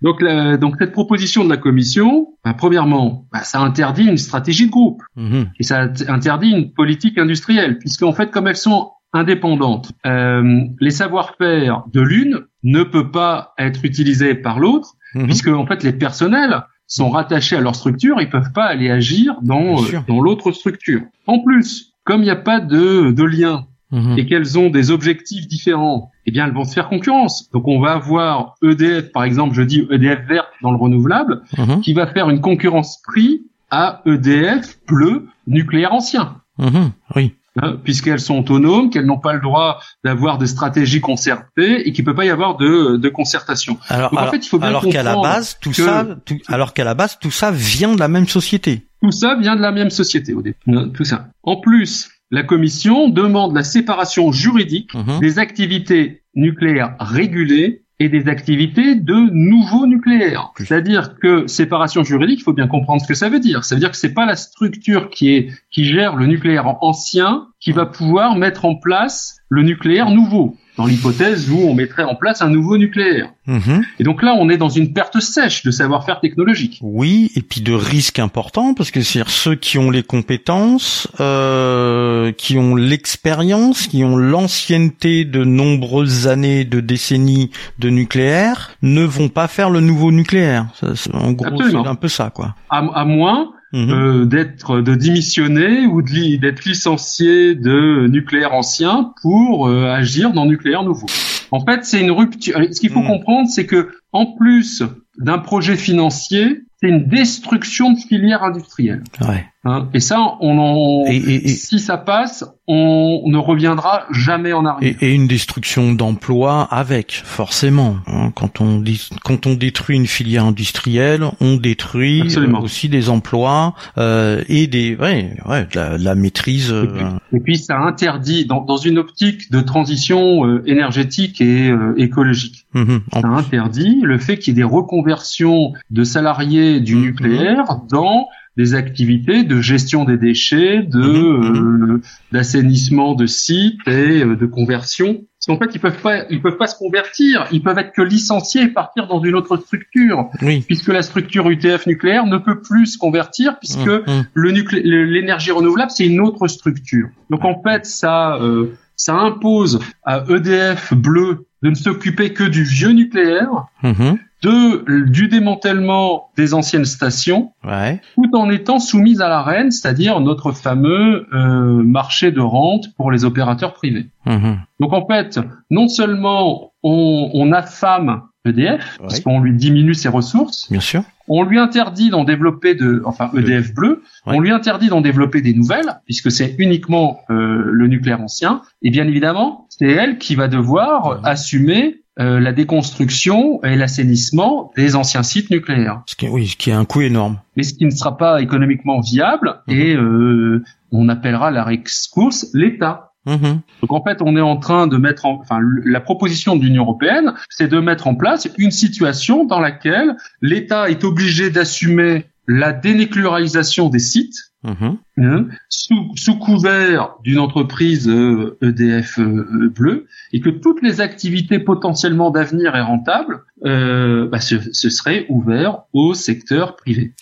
Donc, donc cette proposition de la commission, bah, premièrement, bah, ça interdit une stratégie de groupe mhm. et ça interdit une politique industrielle, puisqu'en fait, comme elles sont indépendantes, euh, les savoir-faire de l'une ne peut pas être utilisés par l'autre, mhm. puisque en fait les personnels sont rattachés à leur structure, ils peuvent pas aller agir dans euh, dans l'autre structure. En plus, comme il n'y a pas de, de lien mhm. et qu'elles ont des objectifs différents, eh bien elles vont se faire concurrence. Donc on va avoir EDF, par exemple, je dis EDF vert dans le renouvelable, mhm. qui va faire une concurrence prix à EDF bleu nucléaire ancien. Mhm. Oui. Hein, puisqu'elles sont autonomes, qu'elles n'ont pas le droit d'avoir des stratégies concertées et qu'il peut pas y avoir de, de concertation. Alors, en fait, il faut bien alors qu'à la base, tout ça, alors qu'à la base, tout ça vient de la même société. Tout ça vient de la même société au début. Tout ça. En plus, la Commission demande la séparation juridique mhm. des activités nucléaires régulées et des activités de nouveaux nucléaires. C'est-à-dire que séparation juridique, il faut bien comprendre ce que ça veut dire. Ça veut dire que c'est pas la structure qui est qui gère le nucléaire ancien qui va pouvoir mettre en place le nucléaire nouveau dans l'hypothèse où on mettrait en place un nouveau nucléaire. Mhm. Et donc là, on est dans une perte sèche de savoir-faire technologique. Oui, et puis de risques importants, parce que c'est ceux qui ont les compétences, euh, qui ont l'expérience, qui ont l'ancienneté de nombreuses années, de décennies de nucléaire, ne vont pas faire le nouveau nucléaire. Ça, en gros, c'est un peu ça, quoi. À, à moins Mhm. euh, d'être de démissionner ou de d'être licencié de nucléaire ancien pour euh, agir dans nucléaire nouveau. En fait, c'est une rupture. Ce qu'il faut Mhm. comprendre, c'est que en plus d'un projet financier, c'est une destruction de filière industrielle. Ouais. Hein. Et ça, on en, Et, et, et, si ça passe, on ne reviendra jamais en arrière. et- une destruction d'emplois avec, forcément. hein. quand on dit, quand on détruit une filière industrielle, on détruit Absolument. euh, aussi des emplois euh, et des, ouais, ouais, de la, de la maîtrise. euh, Et puis ça interdit, dans, dans une optique de transition euh, énergétique et écologique, mhm, ça interdit le fait qu'il y ait des reconversions de salariés du Mhm. nucléaire dans des activités de gestion des déchets, de euh, d'assainissement de sites et euh, de conversion. Parce qu'en fait, ils peuvent pas, ils peuvent pas se convertir. Ils peuvent être que licenciés et partir dans une autre structure, Oui. puisque la structure UTF nucléaire ne peut plus se convertir, puisque le nuclé- le- l'énergie renouvelable, c'est une autre structure. Donc en fait, ça, euh, ça impose à EDF Bleu de ne s'occuper que du vieux nucléaire, Mhm. De du démantèlement des anciennes stations, Ouais. tout en étant soumise à la reine, c'est-à-dire notre fameux euh, marché de rente pour les opérateurs privés. Mhm. Donc en fait, non seulement on, on affame EDF, parce Ouais. qu'on lui diminue ses ressources, Bien sûr. on lui interdit d'en développer de, enfin EDF bleu, Ouais. on lui interdit d'en développer des nouvelles, puisque c'est uniquement euh, le nucléaire ancien. Et bien évidemment, c'est elle qui va devoir Ouais. assumer euh, la déconstruction et l'assainissement des anciens sites nucléaires. Ce qui, oui, ce qui est un coût énorme. Mais ce qui ne sera pas économiquement viable, Mhm. et euh, on appellera la rescourse l'État. Mhm. Donc en fait, on est en train de mettre en, enfin, la proposition de l'Union européenne, c'est de mettre en place une situation dans laquelle l'État est obligé d'assumer la dénucléarisation des sites Mhm. hein, sous, sous couvert d'une entreprise euh, EDF euh, euh, bleu et que toutes les activités potentiellement d'avenir et rentables euh, bah, ce, ce serait ouvert au secteur privé.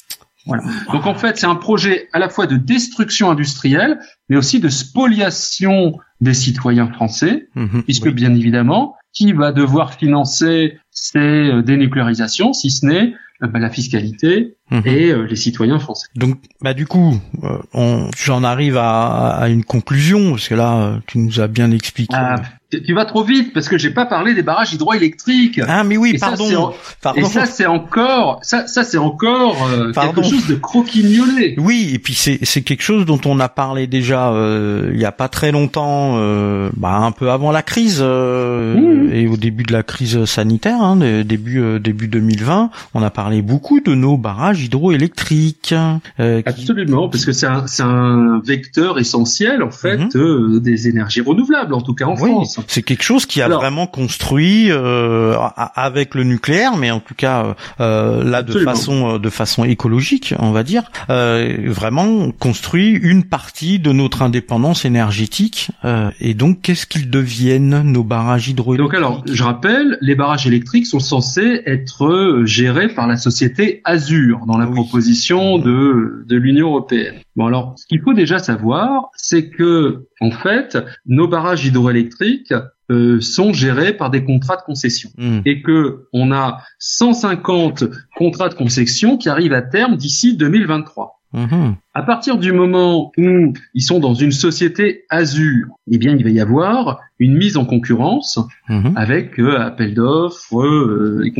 Voilà. Donc en fait, c'est un projet à la fois de destruction industrielle, mais aussi de spoliation des citoyens français, Mhm. puisque Oui. bien évidemment, qui va devoir financer ces dénucléarisations, si ce n'est bah, la fiscalité Mhm. et euh, les citoyens français. Donc, bah du coup, euh, on, j'en arrive à, à une conclusion parce que là, euh, tu nous as bien expliqué. Ah, tu vas trop vite parce que j'ai pas parlé des barrages hydroélectriques. Ah, mais oui, Et pardon, c'est en- pardon. Et ça, c'est encore, ça, ça c'est encore euh, quelque chose de croquignolé. Oui, et puis c'est c'est quelque chose dont on a parlé déjà euh, il y a pas très longtemps, euh, bah, un peu avant la crise euh, Mhm. et au début de la crise sanitaire, hein, début début 2020, on a parlé beaucoup de nos barrages hydroélectriques. euh, qui- Absolument, parce que c'est un, un vecteur essentiel en fait Mhm. euh, des énergies renouvelables, en tout cas en Oui, France. c'est quelque chose qui a Alors- vraiment construit euh, avec le nucléaire, mais en tout cas euh, là de façon euh, de façon écologique, on va dire, euh, vraiment construit une partie de notre indépendance énergétique. euh, et donc, qu'est-ce qu'ils deviennent nos barrages hydroélectriques? Donc alors, je rappelle, les barrages électriques sont censés être gérés par la société Azur dans la Oui. proposition de, de l'Union européenne. Bon alors, ce qu'il faut déjà savoir, c'est que en fait, nos barrages hydroélectriques euh, sont gérés par des contrats de concession Hmm. et que on a 150 contrats de concession qui arrivent à terme d'ici 2023. Mhm. À partir du moment où ils sont dans une société Azure, eh bien, il va y avoir une mise en concurrence Mhm. avec euh, appel d'offres, euh, et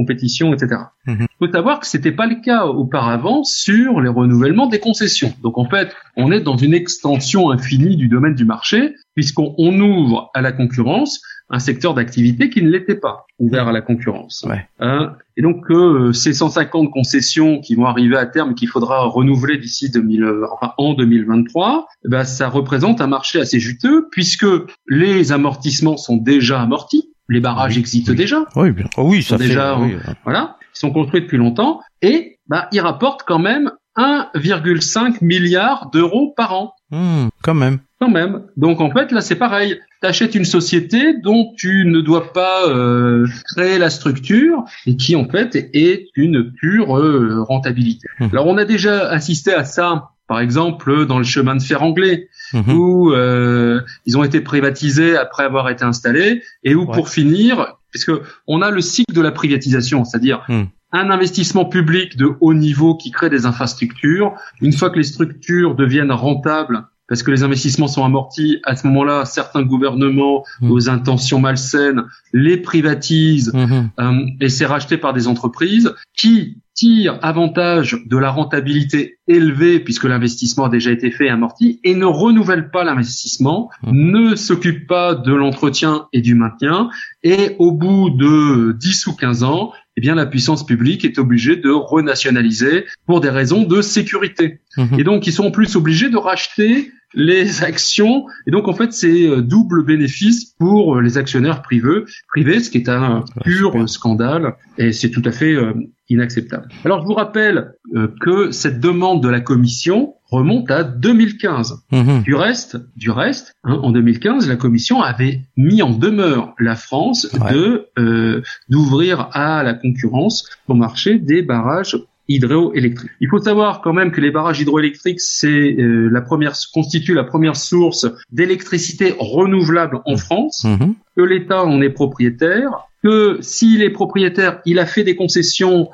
compétition, etc. Il Mhm. faut savoir que c'était pas le cas auparavant sur les renouvellements des concessions. Donc en fait, on est dans une extension infinie du domaine du marché puisqu'on on ouvre à la concurrence un secteur d'activité qui ne l'était pas ouvert à la concurrence. Ouais. Hein? Et donc euh, ces 150 concessions qui vont arriver à terme, qu'il faudra renouveler d'ici 2000, enfin en 2023, eh ben ça représente un marché assez juteux puisque les amortissements sont déjà amortis. Les barrages existent déjà. Oui, bien. Oh oui, ça fait. déjà, oui, voilà, ils sont construits depuis longtemps et bah ils rapportent quand même 1,5 milliard d'euros par an. Hmm, quand même. Quand même. Donc en fait là c'est pareil. T'achètes une société dont tu ne dois pas euh, créer la structure et qui en fait est une pure euh, rentabilité. Mhm. Alors on a déjà assisté à ça par exemple dans le chemin de fer anglais Mhm. où euh, ils ont été privatisés après avoir été installés et où Ouais. pour finir puisque on a le cycle de la privatisation c'est-à-dire Mhm. un investissement public de haut niveau qui crée des infrastructures une fois que les structures deviennent rentables parce que les investissements sont amortis, à ce moment-là, certains gouvernements, Mhm. aux intentions malsaines, les privatisent Mhm. euh, et c'est racheté par des entreprises qui tirent avantage de la rentabilité élevée puisque l'investissement a déjà été fait et amorti et ne renouvellent pas l'investissement, Mhm. ne s'occupent pas de l'entretien et du maintien et au bout de 10 ou 15 ans, eh bien la puissance publique est obligée de renationaliser pour des raisons de sécurité. Mhm. Et donc ils sont en plus obligés de racheter les actions et donc en fait c'est euh, double bénéfice pour euh, les actionnaires privés, privés ce qui est un pur super. scandale et c'est tout à fait euh, inacceptable. Alors je vous rappelle euh, que cette demande de la commission remonte à 2015. Mhm. Du reste, du reste, hein, en 2015, la Commission avait mis en demeure la France Ouais. de euh, d'ouvrir à la concurrence au marché des barrages hydroélectriques. Il faut savoir quand même que les barrages hydroélectriques, c'est euh, la première constitue la première source d'électricité renouvelable en France Mhm. que l'État en est propriétaire, que s'il est propriétaire, il a fait des concessions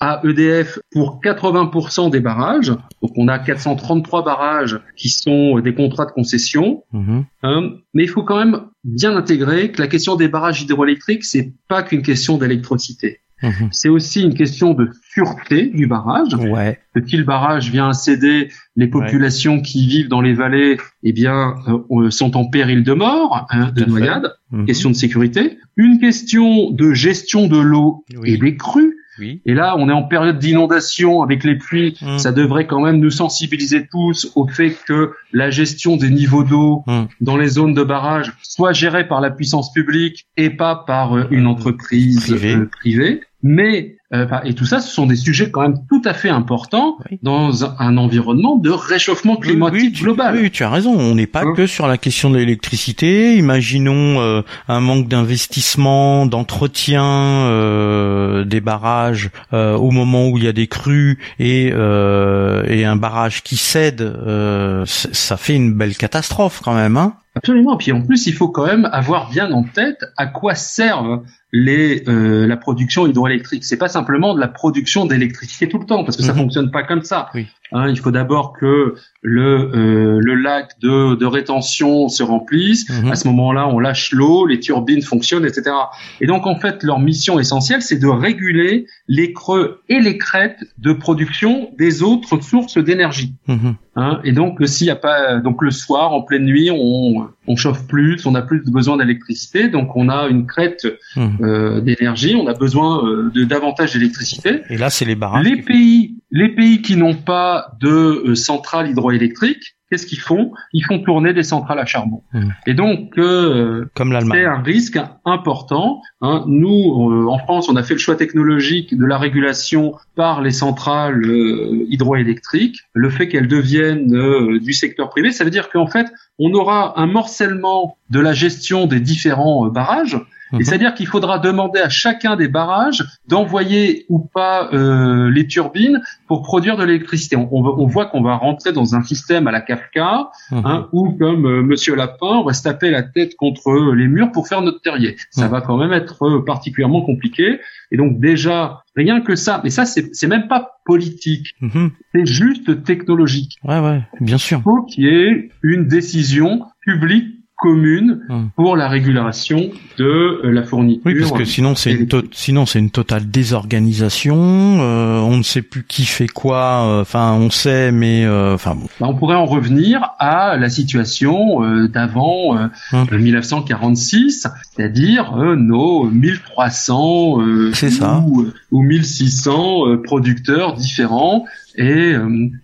à EDF pour 80% des barrages. Donc on a 433 barrages qui sont des contrats de concession. Mhm. hein. mais il faut quand même bien intégrer que la question des barrages hydroélectriques, c'est pas qu'une question d'électricité. Mhm. C'est aussi une question de sûreté du barrage Ouais. que si le barrage vient céder, les populations qui vivent dans les vallées, eh bien, euh, sont en péril de mort, hein, de noyade. Mhm. Question de sécurité. Une question de gestion de l'eau Oui. et des crues. Oui. Et là, on est en période d'inondation avec les pluies. Mhm. Ça devrait quand même nous sensibiliser tous au fait que la gestion des niveaux d'eau dans les zones de barrage soit gérée par la puissance publique et pas par euh, une Euh, entreprise privée. euh, privée. Mais euh, et tout ça, ce sont des sujets quand même tout à fait importants Oui. dans un, environnement de réchauffement climatique Oui, tu, global. oui, tu as raison. On n'est pas Hein que sur la question de l'électricité. Imaginons euh, un manque d'investissement, d'entretien euh, des barrages euh, au moment où il y a des crues et, euh, et un barrage qui cède. euh, ça fait une belle catastrophe quand même. Hein Absolument. Puis en plus, il faut quand même avoir bien en tête à quoi servent les euh, la production hydroélectrique. C'est pas simplement de la production d'électricité tout le temps, parce que ça Mhm. fonctionne pas comme ça. Oui. Hein, il faut d'abord que le euh, le lac de, de rétention se remplisse. Mhm. À ce moment-là, on lâche l'eau, les turbines fonctionnent, etc. Et donc en fait, leur mission essentielle, c'est de réguler les creux et les crêtes de production des autres sources d'énergie. Mhm. Hein, et donc euh, s'il y a pas donc le soir en pleine nuit on on chauffe plus, on a plus besoin d'électricité, donc on a une crête Mhm. euh, d'énergie, on a besoin euh, de davantage d'électricité. Et là, c'est les barrages. Les pays les pays qui n'ont pas de euh, centrales hydroélectriques, qu'est-ce qu'ils font? Ils font tourner des centrales à charbon. Mhm. Et donc euh, Comme c'est un risque important. hein. Nous, euh, en France, on a fait le choix technologique de la régulation par les centrales euh, hydroélectriques. Le fait qu'elles deviennent du secteur privé, ça veut dire qu'en fait, on aura un morcellement de la gestion des différents barrages. Mhm. Et c'est-à-dire qu'il faudra demander à chacun des barrages d'envoyer ou pas euh, les turbines pour produire de l'électricité. On, on on voit qu'on va rentrer dans un système à la Kafka, Mhm. hein, où comme euh, Monsieur Lapin, on va se taper la tête contre euh, les murs pour faire notre terrier. Ça Mhm. va quand même être euh, particulièrement compliqué. Et donc déjà, rien que ça, mais ça c'est c'est même pas politique, Mhm. c'est juste technologique. Ouais, ouais, bien sûr. Il faut qu'il y ait une décision publique commune Mhm. pour la régulation de euh, la fourniture. Oui, parce que sinon c'est une to- sinon c'est une totale désorganisation. euh, on ne sait plus qui fait quoi. euh, Enfin, on sait, mais euh, enfin bon. Bah, on pourrait en revenir à la situation euh, d'avant euh, Hum. 1946, c'est-à-dire nos 1300 euh, C'est ça. ou, ou 1600 euh, producteurs différents Et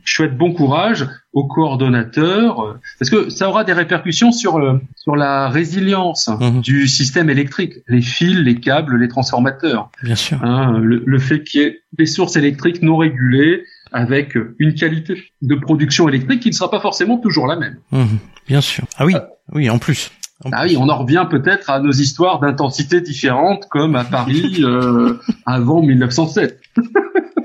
je souhaite bon courage aux coordonnateurs parce que ça aura des répercussions sur sur la résilience mhm. du système électrique, les fils, les câbles, les transformateurs. Bien sûr. Hein, le, le, fait qu'il y ait des sources électriques non régulées avec une qualité de production électrique qui ne sera pas forcément toujours la même. Mhm. bien sûr. Ah oui, oui, en plus. ah oui, on en revient peut-être à nos histoires d'intensité différentes comme à Paris euh, avant 1907.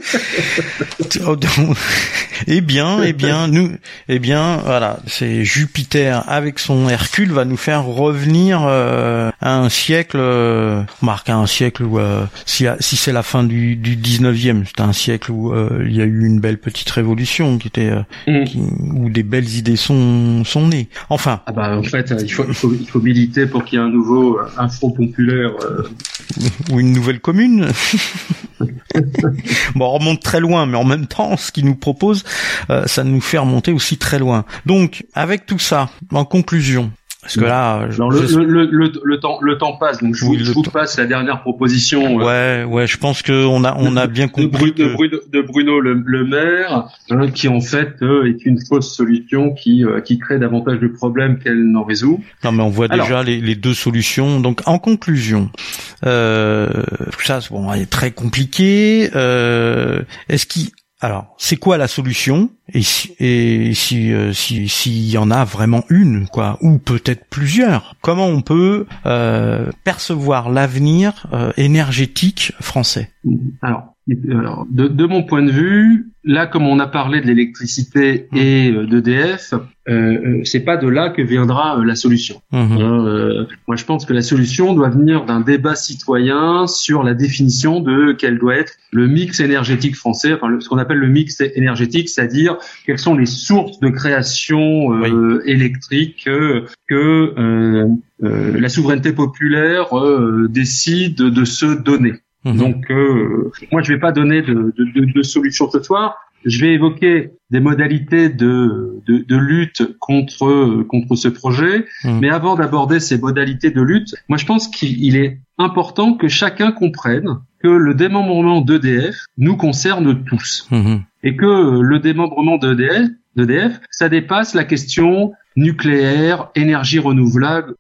eh bien, eh bien, nous, eh bien, voilà, c'est Jupiter avec son Hercule va nous faire revenir euh, à un siècle, euh, marque à un siècle où, euh, si, si c'est la fin du, du 19e, c'est un siècle où euh, il y a eu une belle petite révolution qui était, mm. où des belles idées sont sont nées. Enfin. Ah bah en fait, il faut il faut, il faut militer pour qu'il y ait un nouveau un front populaire ou une nouvelle commune. bon, on remonte très loin, mais en même temps, ce qu'il nous propose, euh, ça nous fait remonter aussi très loin. Donc, avec tout ça, en conclusion, parce que là, le, le, le, le, temps le temps passe, donc je vous, je vous passe la dernière proposition. Euh, ouais, ouais, je pense que on a on a bien compris de, Bruno, de Bruno le, maire, hein, qui en fait euh, est une fausse solution qui euh, qui crée davantage de problèmes qu'elle n'en résout. Non, mais on voit déjà les, les, deux solutions. Donc en conclusion, ça bon, est très compliqué. Est-ce qu'il alors, c'est quoi la solution? Et si et si euh, s'il y en a vraiment une, quoi, ou peut-être plusieurs Comment on peut euh, percevoir l'avenir euh, énergétique français? Alors, alors de, de, mon point de vue, là, comme on a parlé de l'électricité mmh. et euh, d'EDF, euh, euh, c'est pas de là que viendra euh, la solution. Mmh. Hein, moi, je pense que la solution doit venir d'un débat citoyen sur la définition de quel doit être le mix énergétique français, enfin ce qu'on appelle le mix énergétique, c'est-à-dire quelles sont les sources de création électrique que la souveraineté populaire décide de se donner. Mmh. Donc, moi, je vais pas donner de, de, de, de solution ce soir. Je vais évoquer des modalités de, de, de lutte contre contre ce projet, mmh. mais avant d'aborder ces modalités de lutte, moi je pense qu'il est important que chacun comprenne que le démembrement d'EDF nous concerne tous mmh. et que le démembrement d'EDF d'EDF, ça dépasse la question nucléaire, énergie renouvelable.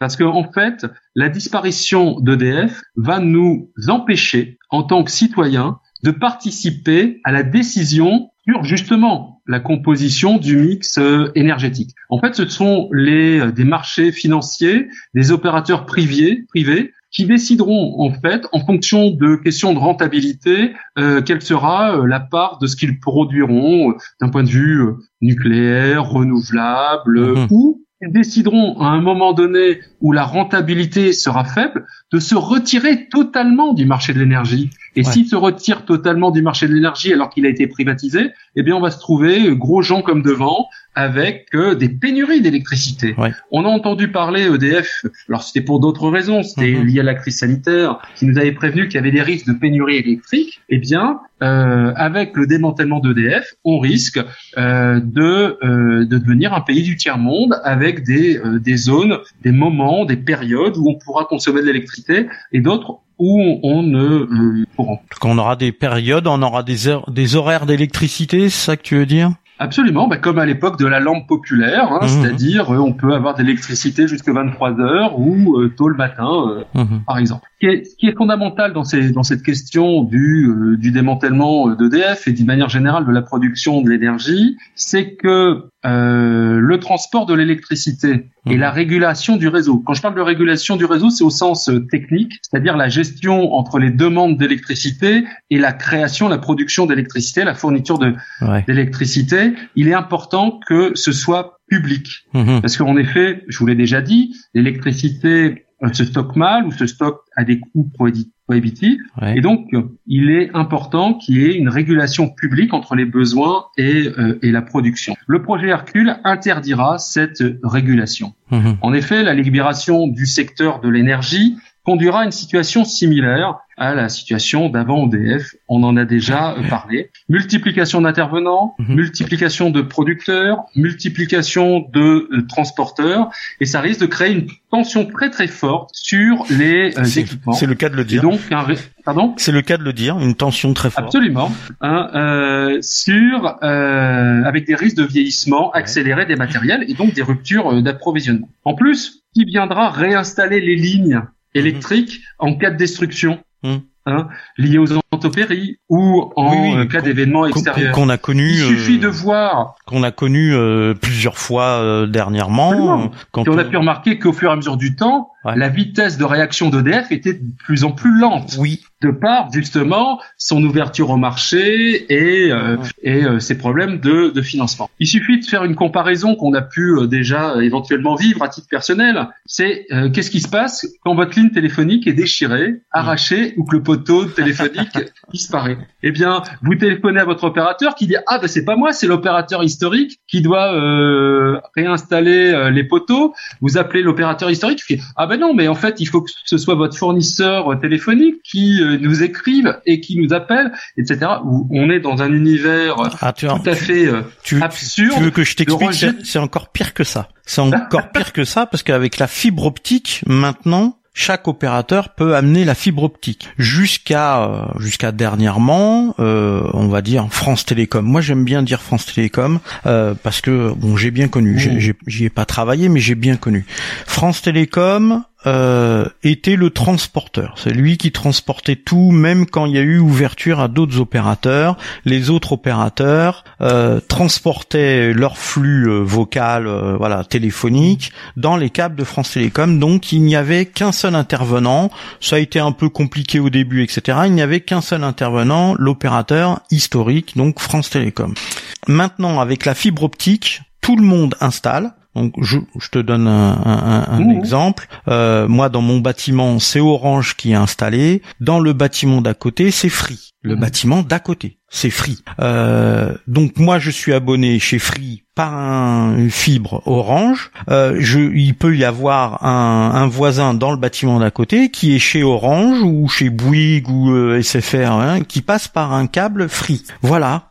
Parce que en fait, la disparition d'EDF va nous empêcher, en tant que citoyens, de participer à la décision sur justement la composition du mix euh, énergétique. En fait, ce sont les euh, des marchés financiers, des opérateurs privés, privés qui décideront en fait, en fonction de questions de rentabilité, euh, quelle sera la part de ce qu'ils produiront d'un point de vue nucléaire, renouvelable mmh. ou décideront à un moment donné où la rentabilité sera faible de se retirer totalement du marché de l'énergie. Et s'ils se retirent totalement du marché de l'énergie alors qu'il a été privatisé, eh bien on va se trouver gros gens comme devant avec euh, des pénuries d'électricité. On a entendu parler EDF, alors c'était pour d'autres raisons, c'était mhm. lié à la crise sanitaire, qui nous avait prévenu qu'il y avait des risques de pénurie électrique. Eh bien, euh, avec le démantèlement d'EDF, on risque euh, de, euh, de devenir un pays du tiers-monde avec des, euh, des zones, des moments, des périodes où on pourra consommer de l'électricité et d'autres où on ne pourra. Quand on aura des périodes, on aura des, heures, des horaires d'électricité, c'est ça que tu veux dire? Absolument, bah, comme à l'époque de la lampe populaire, hein, mmh. c'est-à-dire on peut avoir de l'électricité jusqu'à 23 heures ou tôt le matin, mmh. par exemple ce qui est fondamental dans, ces, dans cette question du, euh, du démantèlement d'EDF et d'une manière générale de la production de l'énergie, c'est que euh, le transport de l'électricité et la régulation du réseau. Quand je parle de régulation du réseau, c'est au sens euh, technique, c'est-à-dire la gestion entre les demandes d'électricité et la création, la production d'électricité, la fourniture de d'électricité. Il est important que ce soit public, mmh parce qu'en effet, je vous l'ai déjà dit, l'électricité se stocke mal ou se stocke à des coûts prohibitifs. Et donc, il est important qu'il y ait une régulation publique entre les besoins et, euh, et la production. Le projet Hercule interdira cette régulation. Mhm. En effet, la libération du secteur de l'énergie conduira à une situation similaire à la situation d'avant ODF. On en a déjà parlé. Multiplication d'intervenants, Mhm. multiplication de producteurs, multiplication de euh, transporteurs, et ça risque de créer une tension très très forte sur les euh, équipements. c'est le cas de le Et dire. donc, un pardon? C'est le cas de le dire, une tension très forte. Absolument. Hein, euh, sur euh, avec des risques de vieillissement accéléré des matériels et donc des ruptures euh, d'approvisionnement. En plus, qui viendra réinstaller les lignes électriques en cas de destruction Mhm. hein, liées aux intempéries ou en Oui, oui, euh, cas d'événements extérieurs. Qu'on a connu, Il suffit euh, de voir, qu'on a connu euh, plusieurs fois euh, dernièrement. Euh, Quand et on a pu remarquer qu'au fur et à mesure du temps, Ouais. la vitesse de réaction d'EDF était de plus en plus lente. Oui, de par justement son ouverture au marché et, euh, et euh, ses problèmes de, de financement. Il suffit de faire une comparaison qu'on a pu euh, déjà éventuellement vivre à titre personnel. C'est euh, qu'est-ce qui se passe quand votre ligne téléphonique est déchirée, arrachée ou que le poteau téléphonique disparaît? Eh bien, vous téléphonez à votre opérateur qui dit ah ben c'est pas moi, c'est l'opérateur historique qui doit euh, réinstaller euh, les poteaux. Vous appelez l'opérateur historique qui fait ah ben non mais en fait il faut que ce soit votre fournisseur téléphonique qui euh, nous écrive et qui nous appelle, etc. Où on est dans un univers euh, ah, tout à fait euh, tu, absurde. tu veux que je t'explique C'est encore pire que ça. C'est encore pire que ça parce qu'avec la fibre optique, maintenant, chaque opérateur peut amener la fibre optique jusqu'à euh, jusqu'à dernièrement, euh, on va dire France Télécom. Moi, j'aime bien dire France Télécom euh, parce que bon, j'ai bien connu. J'y ai pas travaillé, mais j'ai bien connu. France Télécom euh, était le transporteur. C'est lui qui transportait tout, même quand il y a eu ouverture à d'autres opérateurs. Les autres opérateurs euh, transportaient leur flux euh, vocal, euh, voilà, téléphonique, dans les câbles de France Télécom. Donc il n'y avait qu'un seul intervenant. Ça a été un peu compliqué au début, etc. Il n'y avait qu'un seul intervenant, l'opérateur historique, donc France Télécom. Maintenant, avec la fibre optique, tout le monde installe. Donc je, je te donne un, un- un Mmh. exemple. Euh, moi, dans mon bâtiment, c'est Orange qui est installé. Dans le bâtiment d'à côté, c'est Free. Le Mmh. bâtiment d'à côté, c'est Free. Euh, donc moi, je suis abonné chez Free par un, une fibre Orange. Euh, je, il peut y avoir un, un voisin dans le bâtiment d'à côté qui est chez Orange ou chez Bouygues ou SFR, hein, qui passe par un câble Free. Voilà.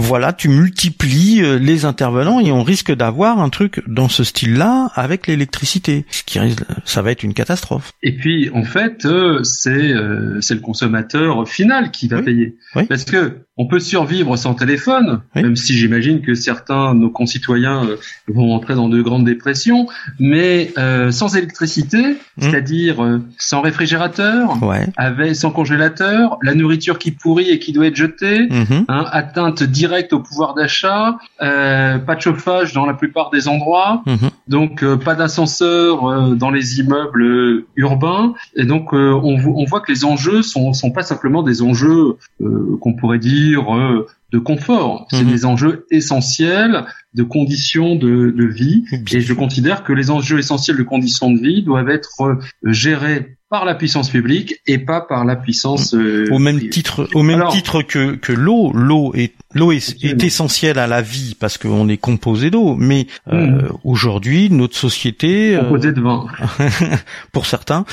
Voilà, tu multiplies euh, les intervenants et on risque d'avoir un truc dans ce style-là avec l'électricité. Ce qui risque, ça va être une catastrophe. Et puis en fait, euh, c'est euh, c'est le consommateur final qui va Oui. payer. Oui. Parce que on peut survivre sans téléphone, Oui. même si j'imagine que certains de nos concitoyens euh, vont entrer dans de grandes dépressions, mais euh, sans électricité, Mm. c'est-à-dire euh, sans réfrigérateur, Ouais. avec sans congélateur, la nourriture qui pourrit et qui doit être jetée, Mhm. hein, atteinte directe au pouvoir d'achat, euh, pas de chauffage dans la plupart des endroits, Mhm. donc euh, pas d'ascenseur dans les immeubles urbains, et donc on, vo- on voit que les enjeux sont, sont pas simplement des enjeux qu'on pourrait dire euh, de confort, c'est Mhm. des enjeux essentiels de conditions de, de vie, et je considère que les enjeux essentiels de conditions de vie doivent être euh, gérés par la puissance publique et pas par la puissance euh, Au même privée. titre, au même Alors- titre que que l'eau, l'eau est l'eau est, essentielle à la vie parce qu'on est composé d'eau. Mais euh, Mhm. aujourd'hui, notre société, euh, de vin. pour certains,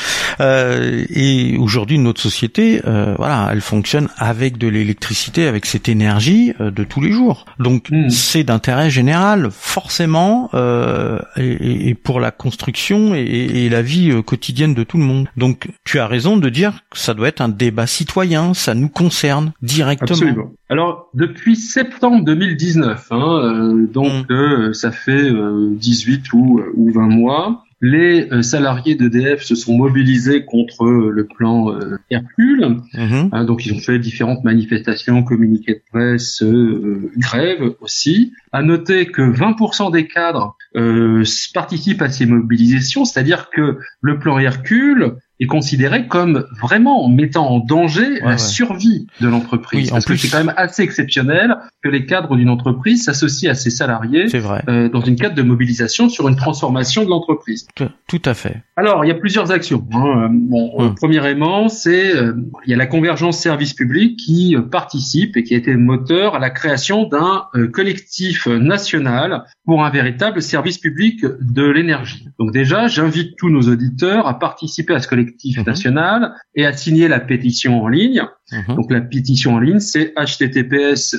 euh, et aujourd'hui notre société, euh, voilà, elle fonctionne avec de l'électricité, avec cette énergie euh, de tous les jours. Donc Mhm. c'est d'intérêt général, forcément, euh, et, et- pour la construction et, et la vie euh, quotidienne de tout le monde. Donc tu as raison de dire que ça doit être un débat citoyen, ça nous concerne directement. Absolument. Alors, depuis septembre 2019, hein, euh, donc Mm. euh, ça fait euh, 18 ou, ou 20 mois, les euh, salariés d'EDF se sont mobilisés contre euh, le plan euh, Hercule. Hein, donc, ils ont fait différentes manifestations, communiqués de presse, euh, grèves aussi. À noter que 20% des cadres euh, participent à ces mobilisations, c'est-à-dire que le plan Hercule est considéré comme vraiment mettant en danger la survie de l'entreprise. parce que c'est quand même assez exceptionnel que les cadres d'une entreprise s'associent à ses salariés euh, dans une cadre de mobilisation sur une transformation de l'entreprise. Tout à fait. Alors, il y a plusieurs actions. Hein. Bon, euh, hum. premièrement, c'est euh, il y a la convergence service public qui participe et qui a été moteur à la création d'un collectif national pour un véritable service public de l'énergie. Donc déjà, j'invite tous nos auditeurs à participer à ce collectif mhm. national et à signer la pétition en ligne. Mhm. Donc la pétition en ligne, c'est https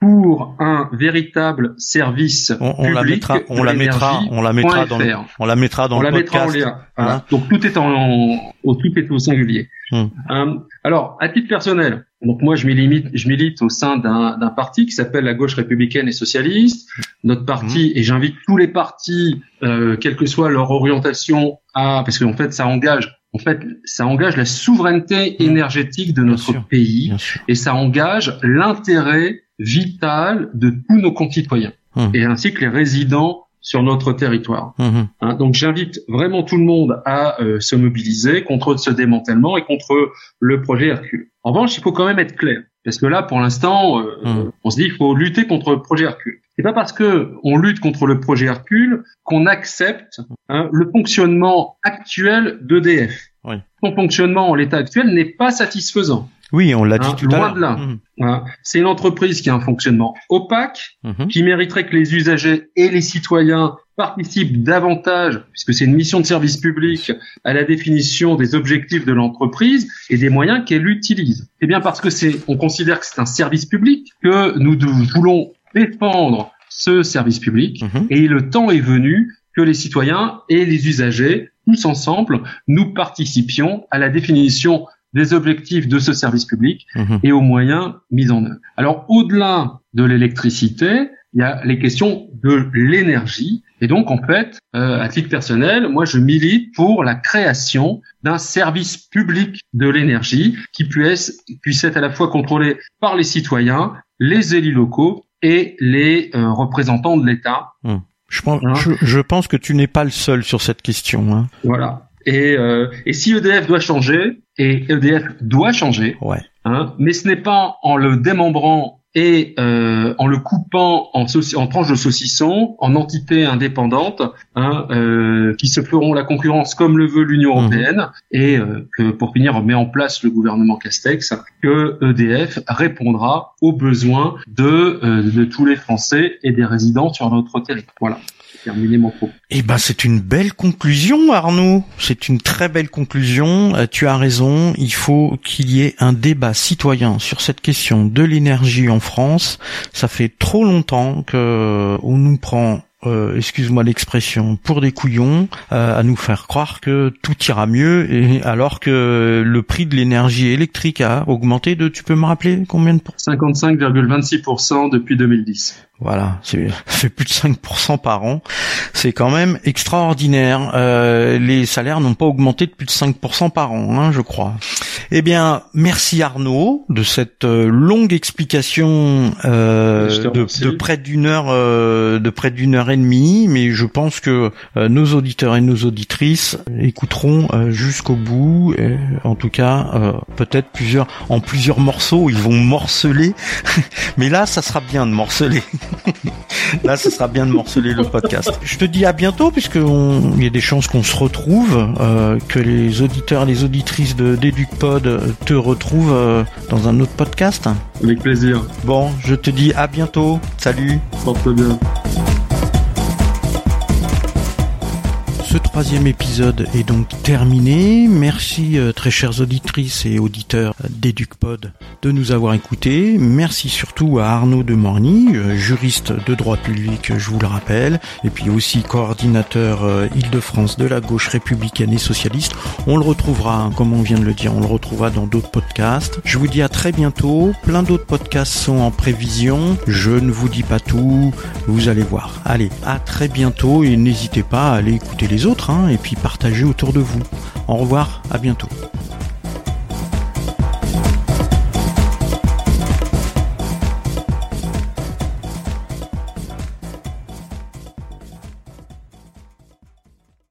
pour un véritable service on, on la mettra, on la mettra, on la mettra dans le, on la mettra dans on le la Mettra en lien, hein. Donc tout est en, au tout est au singulier. Hmm. Euh, alors à titre personnel, donc moi je milite, je milite au sein d'un parti qui s'appelle la gauche républicaine et socialiste. Notre parti hmm. et j'invite tous les partis, euh, quelle que soit leur orientation, à parce qu'en fait ça engage en fait, ça engage la souveraineté énergétique de notre pays et ça engage l'intérêt vital de tous nos concitoyens mmh. et ainsi que les résidents sur notre territoire. Mmh. Hein, donc j'invite vraiment tout le monde à euh, se mobiliser contre ce démantèlement et contre le projet Hercule. En revanche, il faut quand même être clair. Parce que là, pour l'instant, euh, on se dit qu'il faut lutter contre le projet Hercule. C'est pas parce que on lutte contre le projet Hercule qu'on accepte hein, le fonctionnement actuel d'EDF. Oui. Son fonctionnement en l'état actuel n'est pas satisfaisant. Oui, on l'a dit hein, tout à l'heure. de là. Mmh. C'est une entreprise qui a un fonctionnement opaque, mmh. qui mériterait que les usagers et les citoyens participent davantage, puisque c'est une mission de service public, à la définition des objectifs de l'entreprise et des moyens qu'elle utilise. C'est bien parce que c'est, on considère que c'est un service public que nous voulons défendre ce service public mhm. et le temps est venu que les citoyens et les usagers, tous ensemble, nous participions à la définition des objectifs de ce service public mhm. et aux moyens mis en œuvre. Alors au-delà de l'électricité, il y a les questions de l'énergie. Et donc, en fait, euh, à titre personnel, moi, je milite pour la création d'un service public de l'énergie qui puisse, puisse être à la fois contrôlé par les citoyens, les élus locaux et les euh, représentants de l'État. Hum. Je, pense, hein je, pense que tu n'es pas le seul sur cette question. Hein. Voilà. Et, euh, et si EDF doit changer, et EDF doit changer, ouais. hein, mais ce n'est pas en le démembrant et euh, en le coupant en, en tranches de saucisson, en entités indépendantes, hein, euh, qui se feront la concurrence comme le veut l'Union mhm. européenne, et euh, que pour finir on met en place le gouvernement Castex, que EDF répondra aux besoins de, euh, de tous les Français et des résidents sur notre territoire. Voilà terminer mon propos. Eh ben, c'est une belle conclusion, Arnaud. C'est une très belle conclusion. Euh, tu as raison. Il faut qu'il y ait un débat citoyen sur cette question de l'énergie en France. Ça fait trop longtemps que on nous prend euh, excuse-moi l'expression, pour des couillons, euh, à nous faire croire que tout ira mieux, et alors que le prix de l'énergie électrique a augmenté de, tu peux me rappeler combien de 55,26% depuis 2010. Voilà, c'est fait plus de 5% par an. C'est quand même extraordinaire. Euh, les salaires n'ont pas augmenté de plus de 5% par an, hein, je crois. Eh bien, merci Arnaud de cette euh, longue explication euh, de, près d'une heure, euh, de près d'une heure et demie. Mais je pense que euh, nos auditeurs et nos auditrices écouteront jusqu'au bout. en tout cas, peut-être plusieurs, en plusieurs morceaux, ils vont morceler. mais là, ça sera bien de morceler. Là, ce sera bien de morceler le podcast. Je te dis à bientôt, puisqu'il y a des chances qu'on se retrouve, euh, que les auditeurs et les auditrices de d'EducPod te retrouvent euh, dans un autre podcast. Avec plaisir. Bon, je te dis à bientôt. Salut. Porte bien. Troisième épisode est donc terminé. Merci euh, très chères auditrices et auditeurs d'EducPod de nous avoir écoutés. Merci surtout à Arnaud de Morny, euh, juriste de droit public, je vous le rappelle, et puis aussi coordinateur euh, Île-de-France de la gauche républicaine et socialiste. On le retrouvera, comme on vient de le dire, on le retrouvera dans d'autres podcasts. Je vous dis à très bientôt. Plein d'autres podcasts sont en prévision. Je ne vous dis pas tout, vous allez voir. Allez, à très bientôt et n'hésitez pas à aller écouter les autres, et puis partagez autour de vous. Au revoir, à bientôt.